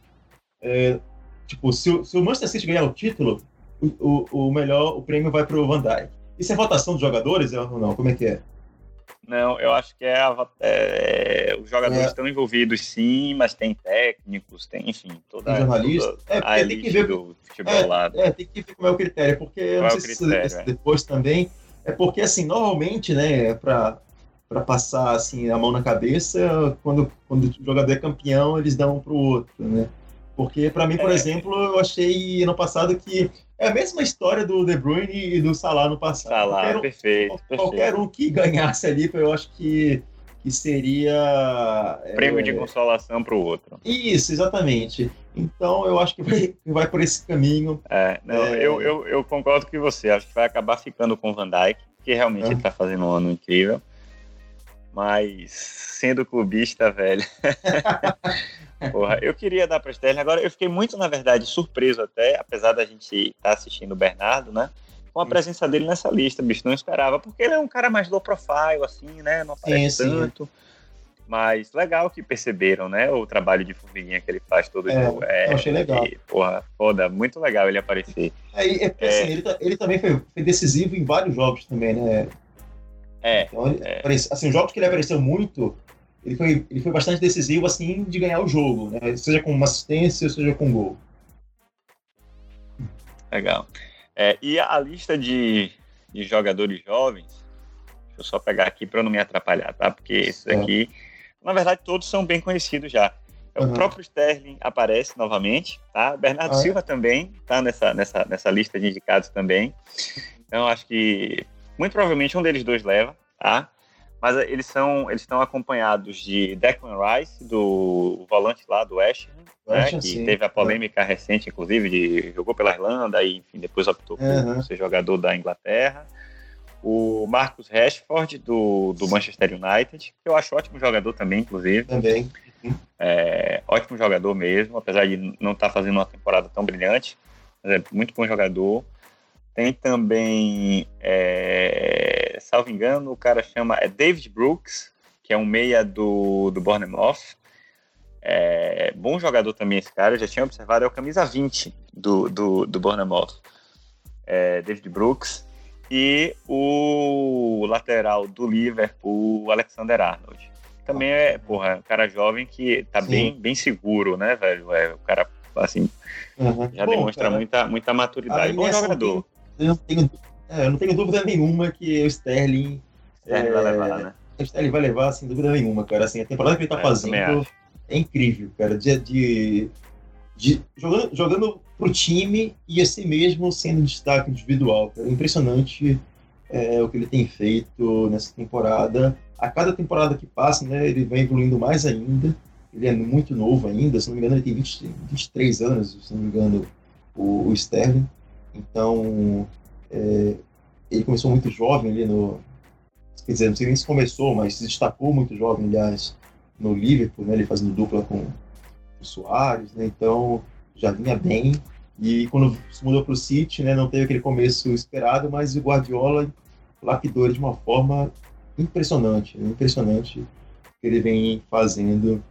é, tipo, se, o- se o Manchester City ganhar o título, o, o, melhor, o prêmio vai pro Van Dijk. Isso é votação dos jogadores ou não? Como é que é? Não, eu acho que é, a- é, os jogadores É. estão envolvidos sim, mas tem técnicos, tem, enfim, toda, Tem jornalista? toda É, a tem que ver- do futebol lá. É, tem que ver como é o critério, porque eu não é sei o se critério, se é? depois também. É porque, assim, normalmente, né, para para passar assim a mão na cabeça, quando, quando o jogador é campeão, eles dão pro outro, né? Porque para mim, por É. exemplo, eu achei ano passado que é a mesma história do De Bruyne e do Salah no passado. Tá lá, qualquer, um, perfeito, perfeito. qualquer um que ganhasse ali, eu acho que, que seria é, Prêmio de consolação para o outro. isso, exatamente. Então eu acho que vai, vai por esse caminho. É, não, É. Eu, eu, eu concordo com você. Acho que vai acabar ficando com o Van Dijk, que realmente É. está fazendo um ano incrível. Mas sendo clubista, velho. Porra, eu queria dar para Sterling. Agora, eu fiquei muito, na verdade, surpreso até, apesar da gente estar assistindo o Bernardo, né? Com a presença dele nessa lista, bicho. Não esperava, porque ele é um cara mais low profile, assim, né? Não aparece Sim, sim. tanto. Mas legal que perceberam, né? O trabalho de formiguinha que ele faz todo É, jogo. É, eu achei legal. e, porra, foda, muito legal ele aparecer. É, é porque, assim, ele, ele também foi, foi decisivo em vários jogos também, né? É, Então, ele É. assim, os jogos que ele apareceu muito, ele foi, ele foi bastante decisivo, assim, de ganhar o jogo, né? Seja com uma assistência, seja com gol. legal. É, e a lista de, de jogadores jovens, deixa eu só pegar aqui para não me atrapalhar, tá? Porque esses aqui, na verdade, todos são bem conhecidos já. É, O Uhum. próprio Sterling aparece novamente, tá? Bernardo Ah, é? Silva também tá nessa, nessa, nessa lista de indicados também. Então, acho que muito provavelmente um deles dois leva, tá? Mas eh, eles são, eles estão acompanhados de Declan Rice, do volante lá do West Ham, né, que assim. teve a polêmica recente, inclusive, de jogou pela Irlanda e, enfim, depois optou por Uhum. ser jogador da Inglaterra. O Marcus Rashford, do, do Manchester United, que eu acho ótimo jogador também, inclusive. Também. É, ótimo jogador mesmo, apesar de não estar fazendo uma temporada tão brilhante. Mas é muito bom jogador. Tem também, é, salvo engano, o cara chama é David Brooks, que é um meia do, do Bournemouth. É, bom jogador também esse cara, eu já tinha observado, é o camisa 20 do, do, do Bournemouth. É, David Brooks. E o lateral do Liverpool, o Alexander Arnold. Também é, porra, um cara jovem que tá Sim. bem, bem seguro, né, velho? É, o cara, assim, Uhum. já Bom, demonstra cara, muita, muita maturidade. Bom jogador. Eu não tenho, é, eu não tenho dúvida nenhuma que o Sterling. Sterling é, vai levar, né? O Sterling vai levar, sem dúvida nenhuma, cara. Assim, a temporada que ele tá É, fazendo é incrível, cara. De, de, de- jogando, jogando pro time e assim mesmo sendo destaque individual, cara. É impressionante é, o que ele tem feito nessa temporada. A cada temporada que passa, né, ele vem evoluindo mais ainda. Ele é muito novo ainda, se não me engano, ele tem 20, 23 anos, se não me engano, o, o Sterling. Então, É, ele começou muito jovem ali no. Quer dizer, não sei nem se começou, mas se destacou muito jovem, aliás, no Liverpool, né? Ele fazendo dupla com o Soares, né? Então já vinha bem. E quando se mudou para o City, né, não teve aquele começo esperado, mas o Guardiola lapidou ele de uma forma impressionante, né? impressionante que ele vem fazendo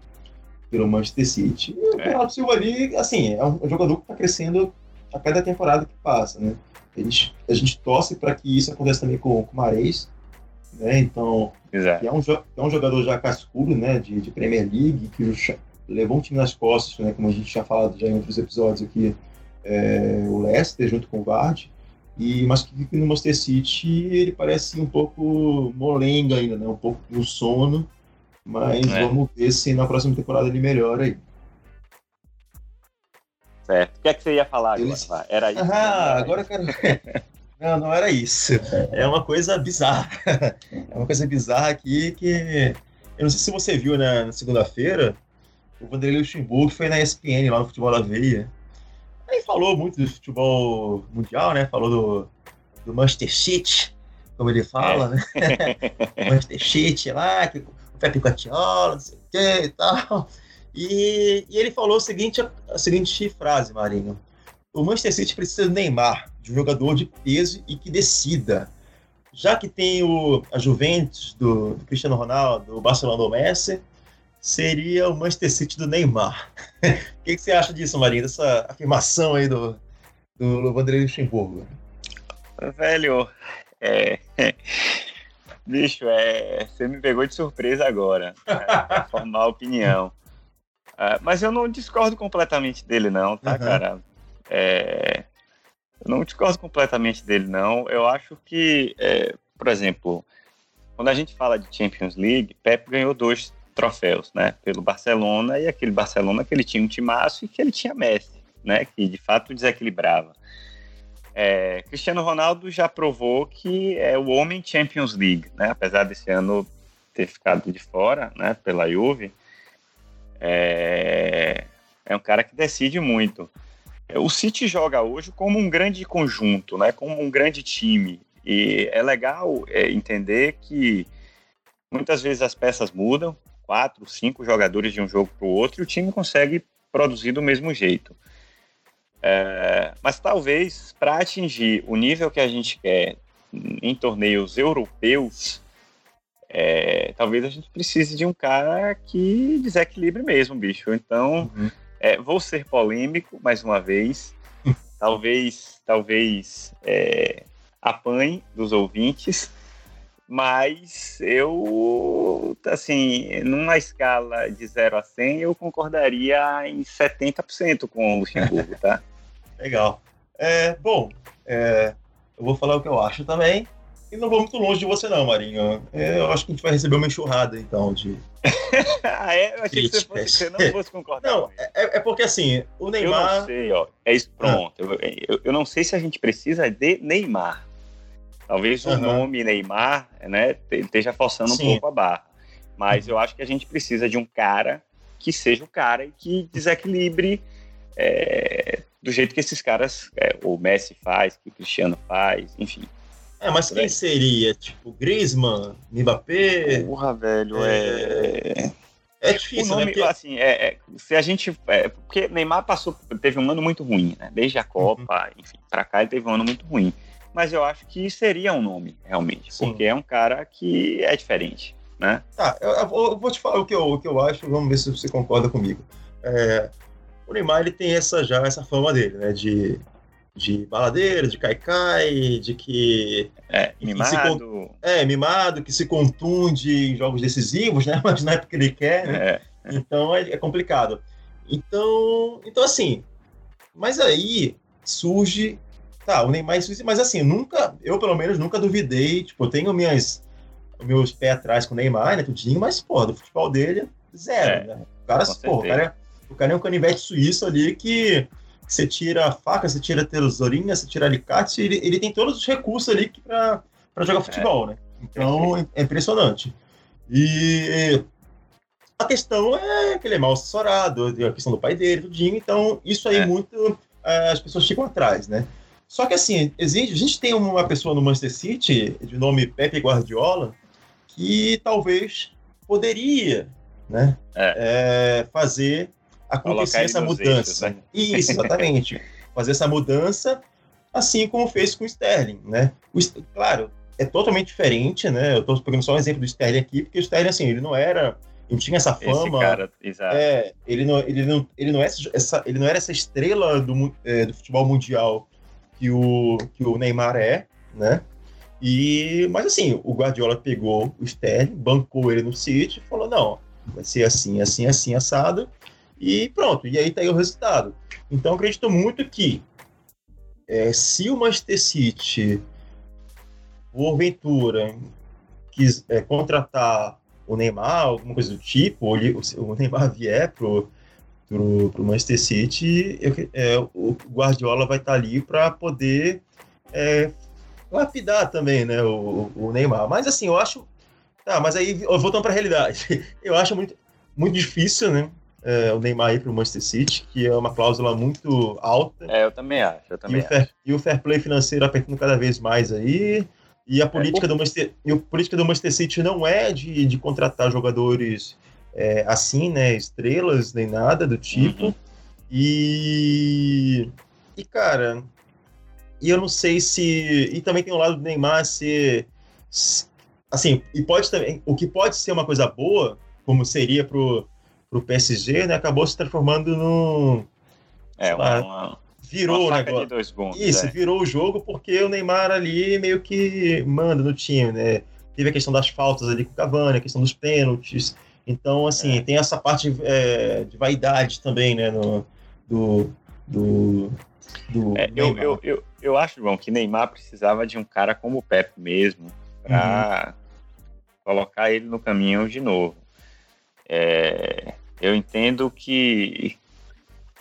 pelo Manchester City. E o é. Bernardo Silva ali, assim, é um jogador que está crescendo a cada temporada que passa, né? A gente, a gente torce para que isso aconteça também com, com o Mares, né? Então, é um, é um jogador já cascudo, né? De, de Premier League, que levou um time nas costas, né? Como a gente já falado já em outros episódios aqui, é, o Leicester junto com o Vardy. E, mas que no Manchester City ele parece um pouco molenga ainda, né? Um pouco no sono. Mas é. vamos ver se na próxima temporada ele melhora aí. Certo. O que é que você ia falar agora? Eles... Era isso? Ah, agora eu quero. não, não era isso. É uma coisa bizarra. É uma coisa bizarra aqui que. Eu não sei se você viu né, na segunda-feira, o Vanderlei Luxemburgo foi na ESPN lá no Futebol da Veia. Aí falou muito do futebol mundial, né? Falou do, do Manchester City, como ele fala, né? Manchester City lá, que o Pepe Guardiola, não sei o que e tal. E, e, ele falou a seguinte, a seguinte frase, Marinho. O Manchester City precisa de Neymar, de um jogador de peso e que decida. Já que tem o, a Juventus do, do Cristiano Ronaldo, o Barcelona do Messi, seria o Manchester City do Neymar. o que, que, você acha disso, Marinho, dessa afirmação aí do, do Vanderlei Luxemburgo? Velho, é... Bicho, é... você me pegou de surpresa agora, né, formar opinião. Uh, mas eu não discordo completamente dele, não, tá, uhum. cara? É, eu não discordo completamente dele, não. Eu acho que, é, por exemplo, quando a gente fala de Champions League, Pep ganhou dois troféus, né? Pelo Barcelona, e aquele Barcelona que ele tinha um timaço e que ele tinha Messi, né? Que de fato desequilibrava. É, Cristiano Ronaldo já provou que é o homem Champions League, né? Apesar desse ano ter ficado de fora, né? Pela Juve, é, é um cara que decide muito. O City joga hoje como um grande conjunto, né? Como um grande time. E é legal é, entender que muitas vezes as peças mudam, quatro, cinco jogadores de um jogo para o outro, e o time consegue produzir do mesmo jeito. É, mas talvez para atingir o nível que a gente quer em torneios europeus, é, talvez a gente precise de um cara que desequilibre mesmo, bicho. Então, uhum. é, vou ser polêmico mais uma vez. talvez, talvez é, apanhe dos ouvintes, mas eu, assim, numa escala de 0 a 100, eu concordaria em 70% com o Luxemburgo, tá? Legal. É, bom, é, eu vou falar o que eu acho também. E não vou muito longe de você, não, Marinho. É, eu acho que a gente vai receber uma enxurrada, então, de. ah, é? Eu achei que você, fosse, você não fosse concordar. Não, é, é, porque assim, o Neymar. Eu não sei, ó. É isso, pronto. Ah. Eu, eu, eu, não sei se a gente precisa de Neymar. Talvez o uhum. nome Neymar, né, esteja forçando Sim. um pouco a barra. Mas uhum. eu acho que a gente precisa de um cara que seja o cara e que desequilibre é, do jeito que esses caras, é, o Messi faz, que o Cristiano faz, enfim. É, mas quem seria? Tipo, Griezmann, Mbappé? Porra, velho, é... é... É difícil, o nome, né? Porque... Assim, é, é, se a gente... É, porque Neymar passou, teve um ano muito ruim, né? Desde a Copa, uhum. enfim, pra cá ele teve um ano muito ruim. Mas eu acho que seria um nome, realmente. Sim. Porque é um cara que é diferente, né? Tá, eu, eu, vou te falar o que eu, o que eu acho, vamos ver se você concorda comigo. É, o Neymar, ele tem essa, já essa fama dele, né? De de baladeiro, de caicai, de que. É, mimado. Se, é, mimado, que se contunde em jogos decisivos, né? Mas não é porque ele quer, né? É. Então é, é, complicado. Então, então, assim. Mas aí surge. Tá, o Neymar mas assim, nunca, eu pelo menos nunca duvidei. Tipo, eu tenho minhas, meus pés atrás com o Neymar, né? Tudinho, mas, pô, do futebol dele, zero, é, né? O cara, pô, o cara, é, o cara é um canivete suíço ali que você tira a faca, você tira a tesourinha, você tira alicate, ele, ele tem todos os recursos ali para jogar futebol, é. né? Então é impressionante. E a questão é que ele é mal assessorado, a questão do pai dele, tudinho, então isso aí é. muito é, as pessoas ficam atrás, né? Só que assim, existe, a gente tem uma pessoa no Manchester City, de nome Pepe Guardiola, que talvez poderia né, é. É, fazer acontecer essa mudança. Eixos, né? Isso, exatamente. fazer essa mudança, assim como fez com o Sterling, né? O, claro, é totalmente diferente, né? Eu estou pegando só um exemplo do Sterling aqui, porque o Sterling, assim, ele não era não tinha essa fama. Cara, é, ele não, ele não, ele não, é essa, ele não era essa estrela do, é, do futebol mundial que o, que o Neymar é, né? E, mas assim, o Guardiola pegou o Sterling, bancou ele no City e falou: não, vai ser assim, assim, assim, assado. E pronto, e aí tá aí o resultado. Então acredito muito que é, se o Manchester City, porventura, quis é, contratar o Neymar, alguma coisa do tipo, ou ele, o Neymar vier pro, pro, pro Manchester City, eu, é, o Guardiola vai estar tá ali para poder é, lapidar também, né, o, o Neymar. Mas assim, eu acho. Tá, mas aí, voltando para a realidade, eu acho muito, muito difícil, né? É, o Neymar ir para o Manchester City, que é uma cláusula muito alta. É, eu também acho. Eu também e, o fair, e o fair play financeiro apertando cada vez mais aí. E a política, é, do, Manchester, e a política do Manchester City não é de, de contratar jogadores é, assim, né? Estrelas, nem nada do tipo. Uhum. E. E, cara. E eu não sei se. E também tem o lado do Neymar ser. Assim, e pode também. O que pode ser uma coisa boa, como seria pro, pro PSG, né? Acabou se transformando num. É, lá, uma, virou o negócio. Pontos, Isso, é. virou o jogo porque o Neymar ali meio que manda no time, né? Teve a questão das faltas ali com o Cavani, a questão dos pênaltis. Então, assim, é. tem essa parte é, de vaidade também, né? No, do. do, do é, eu, eu, eu, eu acho, João, que Neymar precisava de um cara como o Pepe mesmo para uhum. colocar ele no caminho de novo. É, eu entendo que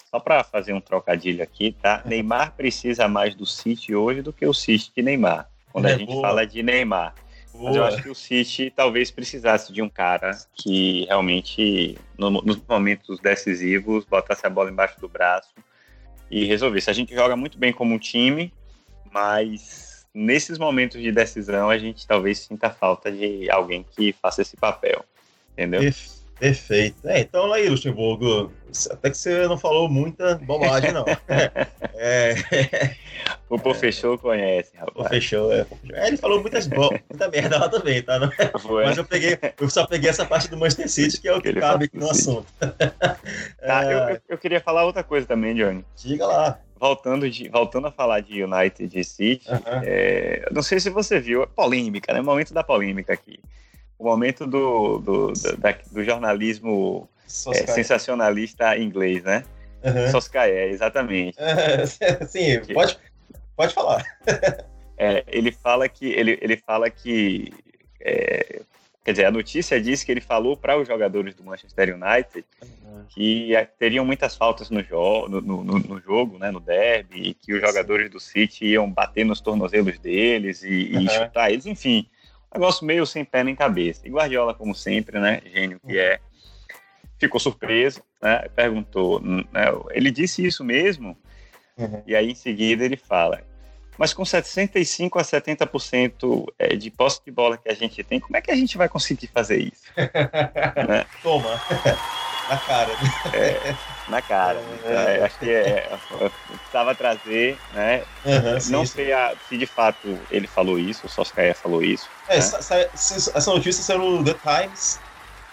só para fazer um trocadilho aqui, tá? Neymar precisa mais do City hoje do que o City de Neymar. Quando é, a gente boa. fala de Neymar. Boa. Mas eu acho que o City talvez precisasse de um cara que realmente, no, nos momentos decisivos, botasse a bola embaixo do braço e resolvesse. A gente joga muito bem como um time, mas nesses momentos de decisão a gente talvez sinta falta de alguém que faça esse papel. Entendeu? Isso. Perfeito. É, então aí, Luxemburgo, até que você não falou muita bobagem, não. é, o professor conhece, rapaz. O professor, é. é ele falou muitas bo... muita merda lá também, tá? Foi. Mas eu peguei, eu só peguei essa parte do Manchester City, que é o que ele cabe aqui no assunto. Tá, é... eu, eu, queria falar outra coisa também, Johnny. Diga lá. Voltando, de, voltando a falar de United e City, é, não sei se você viu, polêmica, né? Momento da polêmica aqui o momento do, do, do, da, do jornalismo é, sensacionalista inglês, né? Uhum. Soscaé, exatamente. sim, que, pode, pode falar. é, ele fala que ele, ele fala que é, quer dizer, a notícia diz que ele falou para os jogadores do Manchester United uhum. que teriam muitas faltas no, jo no, no, no, jogo, né, no derby, e que os jogadores do City iam bater nos tornozelos deles e, uhum. e chutar eles, enfim negócio meio sem pé nem cabeça. E Guardiola, como sempre, né, gênio que é, ficou surpreso, né, perguntou, né, ele disse isso mesmo, uhum. e aí em seguida ele fala, mas com 65 a 70% é, de posse de bola que a gente tem, como é que a gente vai conseguir fazer isso? né? Toma. Na cara. É, na cara. É, é, acho que é, precisava trazer, né? Uhum, não sim, sei a, se de fato ele falou isso, o Soskaia falou isso. É, né? essa notícia saiu no The Times.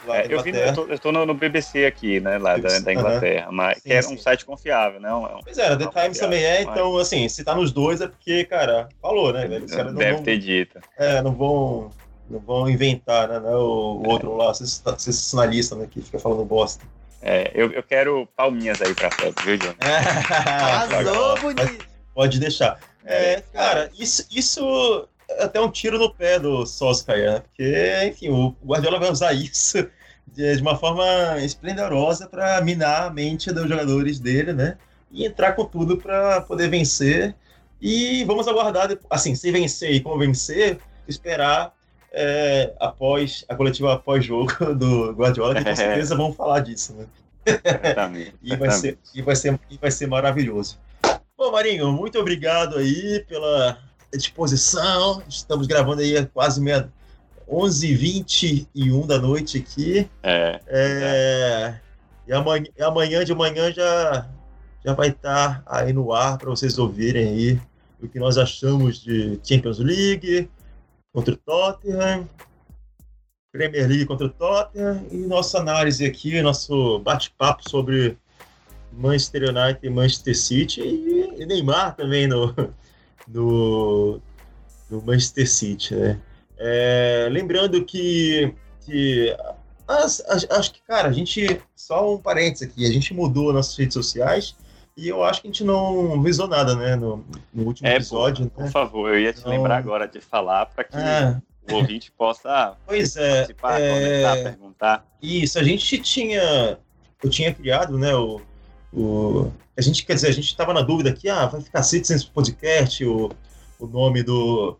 É, eu, vi, eu, tô, eu tô no, no, BBC aqui, né, lá da, da Inglaterra, uhum. mas sim, que era um site confiável, né? Um, pois é, The Times também é, então, assim, se tá nos dois é porque, cara, falou, né? Velho? Deve vão, ter dito. É, não vão não vão inventar, né? É o, o outro lá, sensacionalista, né? Que fica falando bosta. É, eu, eu quero palminhas aí pra Fred, viu, John? Arrasou, bonito! Pode deixar. É, é, cara, isso, isso é até um tiro no pé do Solskjaer, né? Porque, enfim, o Guardiola vai usar isso de, de uma forma esplendorosa para minar a mente dos jogadores dele, né? E entrar com tudo para poder vencer. E vamos aguardar, assim, se vencer e convencer, esperar é, após a coletiva após-jogo do Guardiola, que com é. certeza vão falar disso, né? e, vai ser, e, vai ser, e vai ser maravilhoso. Bom, Marinho, muito obrigado aí pela disposição. Estamos gravando aí quase meia 11h21 da noite aqui. É. é... E amanhã, amanhã de manhã já, já vai estar aí no ar para vocês ouvirem aí o que nós achamos de Champions League contra o Tottenham, Premier League contra o Tottenham e nossa análise aqui, nosso bate-papo sobre Manchester United e Manchester City e Neymar também no, no, no Manchester City, né? É, lembrando que, que acho que, cara, a gente. Só um parênteses aqui, a gente mudou nossas redes sociais e eu acho que a gente não visou nada, né? No, no último é, episódio. Por, né? por favor, eu ia te então... lembrar agora de falar para que é. o ouvinte possa pois é, participar, é... comentar, perguntar. Isso, a gente tinha. Eu tinha criado, né? O, o, a gente, quer dizer, a gente estava na dúvida aqui, ah, vai ficar Citizens Podcast, o, o nome do,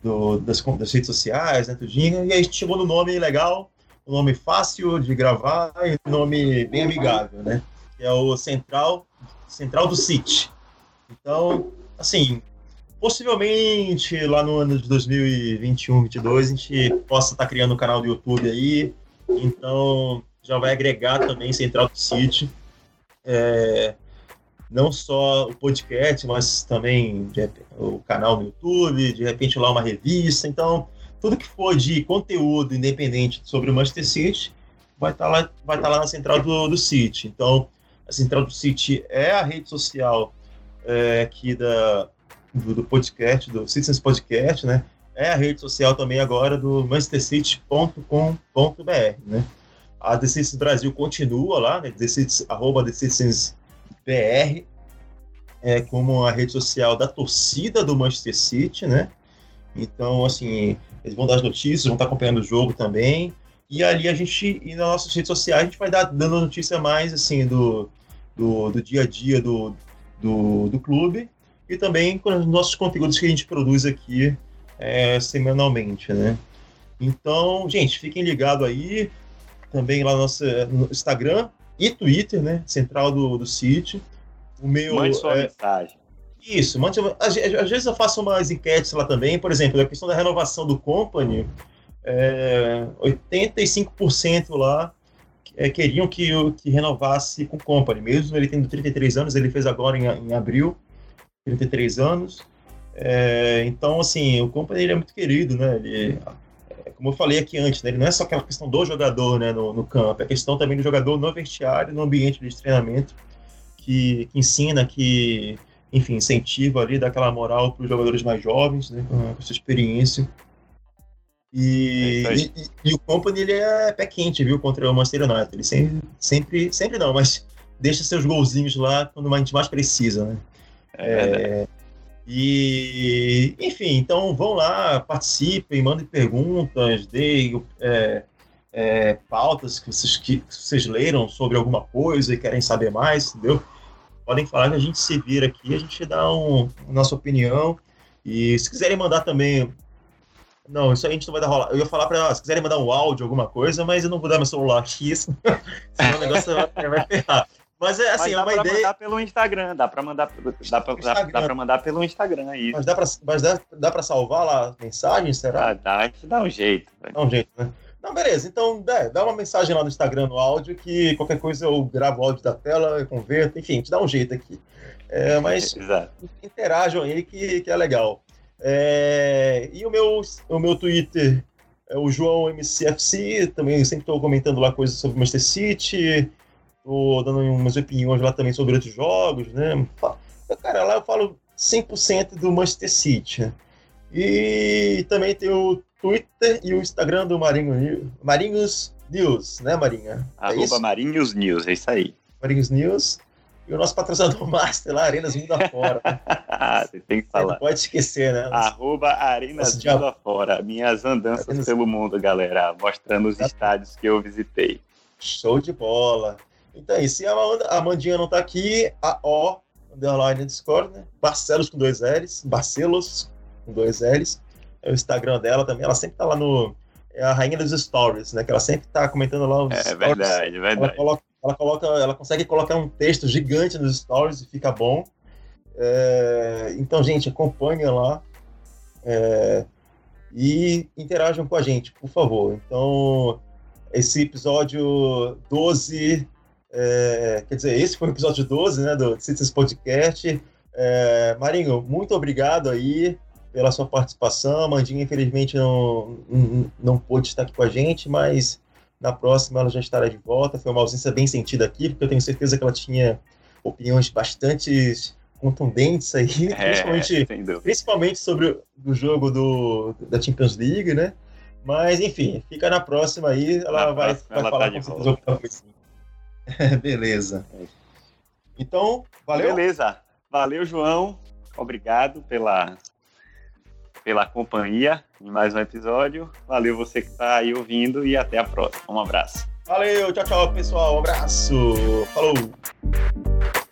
do, das, das, redes sociais, né, tudinho, e aí a gente chegou no nome legal, um nome fácil de gravar e um nome bem amigável, né, que é o Central, Central do City. Então, assim, possivelmente lá no ano de 2021, 2022, a gente possa estar tá criando um canal do YouTube aí, então já vai agregar também Central do City. É, não só o podcast, mas também o canal no YouTube, de repente lá uma revista. Então, tudo que for de conteúdo independente sobre o Manchester City vai estar tá lá, vai tá lá na central do, do City. Então, a central do City é a rede social é, aqui da, do, do, podcast, do Citizens Podcast, né? É a rede social também agora do manchestercity.com.br, né? A The Citizens Brasil continua lá, né? The Citizens, arroba The Citizens BR, é, como a rede social da torcida do Manchester City, né? Então, assim, eles vão dar as notícias, vão estar acompanhando o jogo também. E ali a gente, e nas nossas redes sociais, a gente vai dar dando notícia mais, assim, do, do, do dia a dia do, do, do, clube e também com os nossos conteúdos que a gente produz aqui é, semanalmente, né? Então, gente, fiquem ligados aí, também lá no nosso no Instagram, e Twitter, né? Central do, do City. O meu. Mande sua é... mensagem. Isso, mande, às, às, vezes eu faço umas enquetes lá também, por exemplo, a questão da renovação do company, é, 85% lá é, queriam que, que renovasse com o company, mesmo ele tendo 33 anos, ele fez agora em, em abril, 33 anos. É, então, assim, o company ele é muito querido, né? Ele, como eu falei aqui antes, né, ele não é só aquela questão do jogador né, no, no campo, é a questão também do jogador no vestiário, no ambiente de treinamento, que, que ensina, que, enfim, incentiva ali, dá aquela moral para os jogadores mais jovens, né, com a sua experiência. E, é e, e, o Company ele é pé quente, viu, contra o Manchester United. Ele sempre, sempre, sempre não, mas deixa seus golzinhos lá quando a gente mais precisa, né? É, é, e, enfim, então vão lá, participem, mandem perguntas, deem é, é, pautas que vocês, que vocês leram sobre alguma coisa e querem saber mais, entendeu? Podem falar que a gente se vira aqui, a gente dá um, a nossa opinião. E se quiserem mandar também. Não, isso aí a gente não vai dar rolar. Eu ia falar para se quiserem mandar um áudio, alguma coisa, mas eu não vou dar meu celular aqui, senão o negócio vai, vai ferrar. Mas é assim, mas dá é uma pra ideia. mandar pelo Instagram, dá pra mandar, dá pra, dá, dá pra mandar pelo Instagram aí. Mas dá pra, mas dá, dá pra salvar lá as mensagens, será? Ah, dá, a gente dá um jeito. Dá um jeito, né? Não, beleza. Então, é, dá uma mensagem lá no Instagram no áudio que qualquer coisa eu gravo o áudio da tela, eu converto, enfim, te dá um jeito aqui. É, mas interajam aí que, que é legal. É, e o meu, o meu Twitter é o João MCFC, também sempre estou comentando lá coisas sobre o Manchester City, Tô dando umas opiniões lá também sobre outros jogos, né? Cara, lá eu falo 100% do Manchester City. E também tem o Twitter e o Instagram do Marinho, Marinhos News, né, Marinha? É Arroba Marinhos News, é isso aí. Marinhos News. E o nosso patrocinador master lá, Arenas Mundo Afora. Você tem que falar. Não pode esquecer, né? Arroba Arenas Mundo Afora. Minhas andanças Arenas... pelo mundo, galera. Mostrando os estádios que eu visitei. Show de bola. Então é isso. E a, Amanda, a Amandinha não tá aqui, a O, underline Discord, né? Barcelos com dois L's, Barcelos com dois L's. É o Instagram dela também, ela sempre tá lá no. É a rainha dos stories, né? Que ela sempre tá comentando lá os É stories. verdade, é verdade. Ela, coloca, ela, coloca, ela consegue colocar um texto gigante nos stories e fica bom. É, então, gente, acompanhem lá é, e interajam com a gente, por favor. Então, esse episódio 12, é, quer dizer, esse foi o episódio 12 né, do Citizens Podcast. É, Marinho, muito obrigado aí pela sua participação. Mandinha, infelizmente, não, não, não pôde estar aqui com a gente, mas na próxima ela já estará de volta. Foi uma ausência bem sentida aqui, porque eu tenho certeza que ela tinha opiniões bastante contundentes aí, é, principalmente, principalmente sobre o jogo do, da Champions League, né? Mas, enfim, fica na próxima aí, ela na vai, vai ela falar tá com coisa. Beleza. Então, valeu. Beleza. Valeu, João. Obrigado pela, pela companhia em mais um episódio. Valeu você que está aí ouvindo e até a próxima. Um abraço. Valeu, tchau, tchau, pessoal. Um abraço. Falou.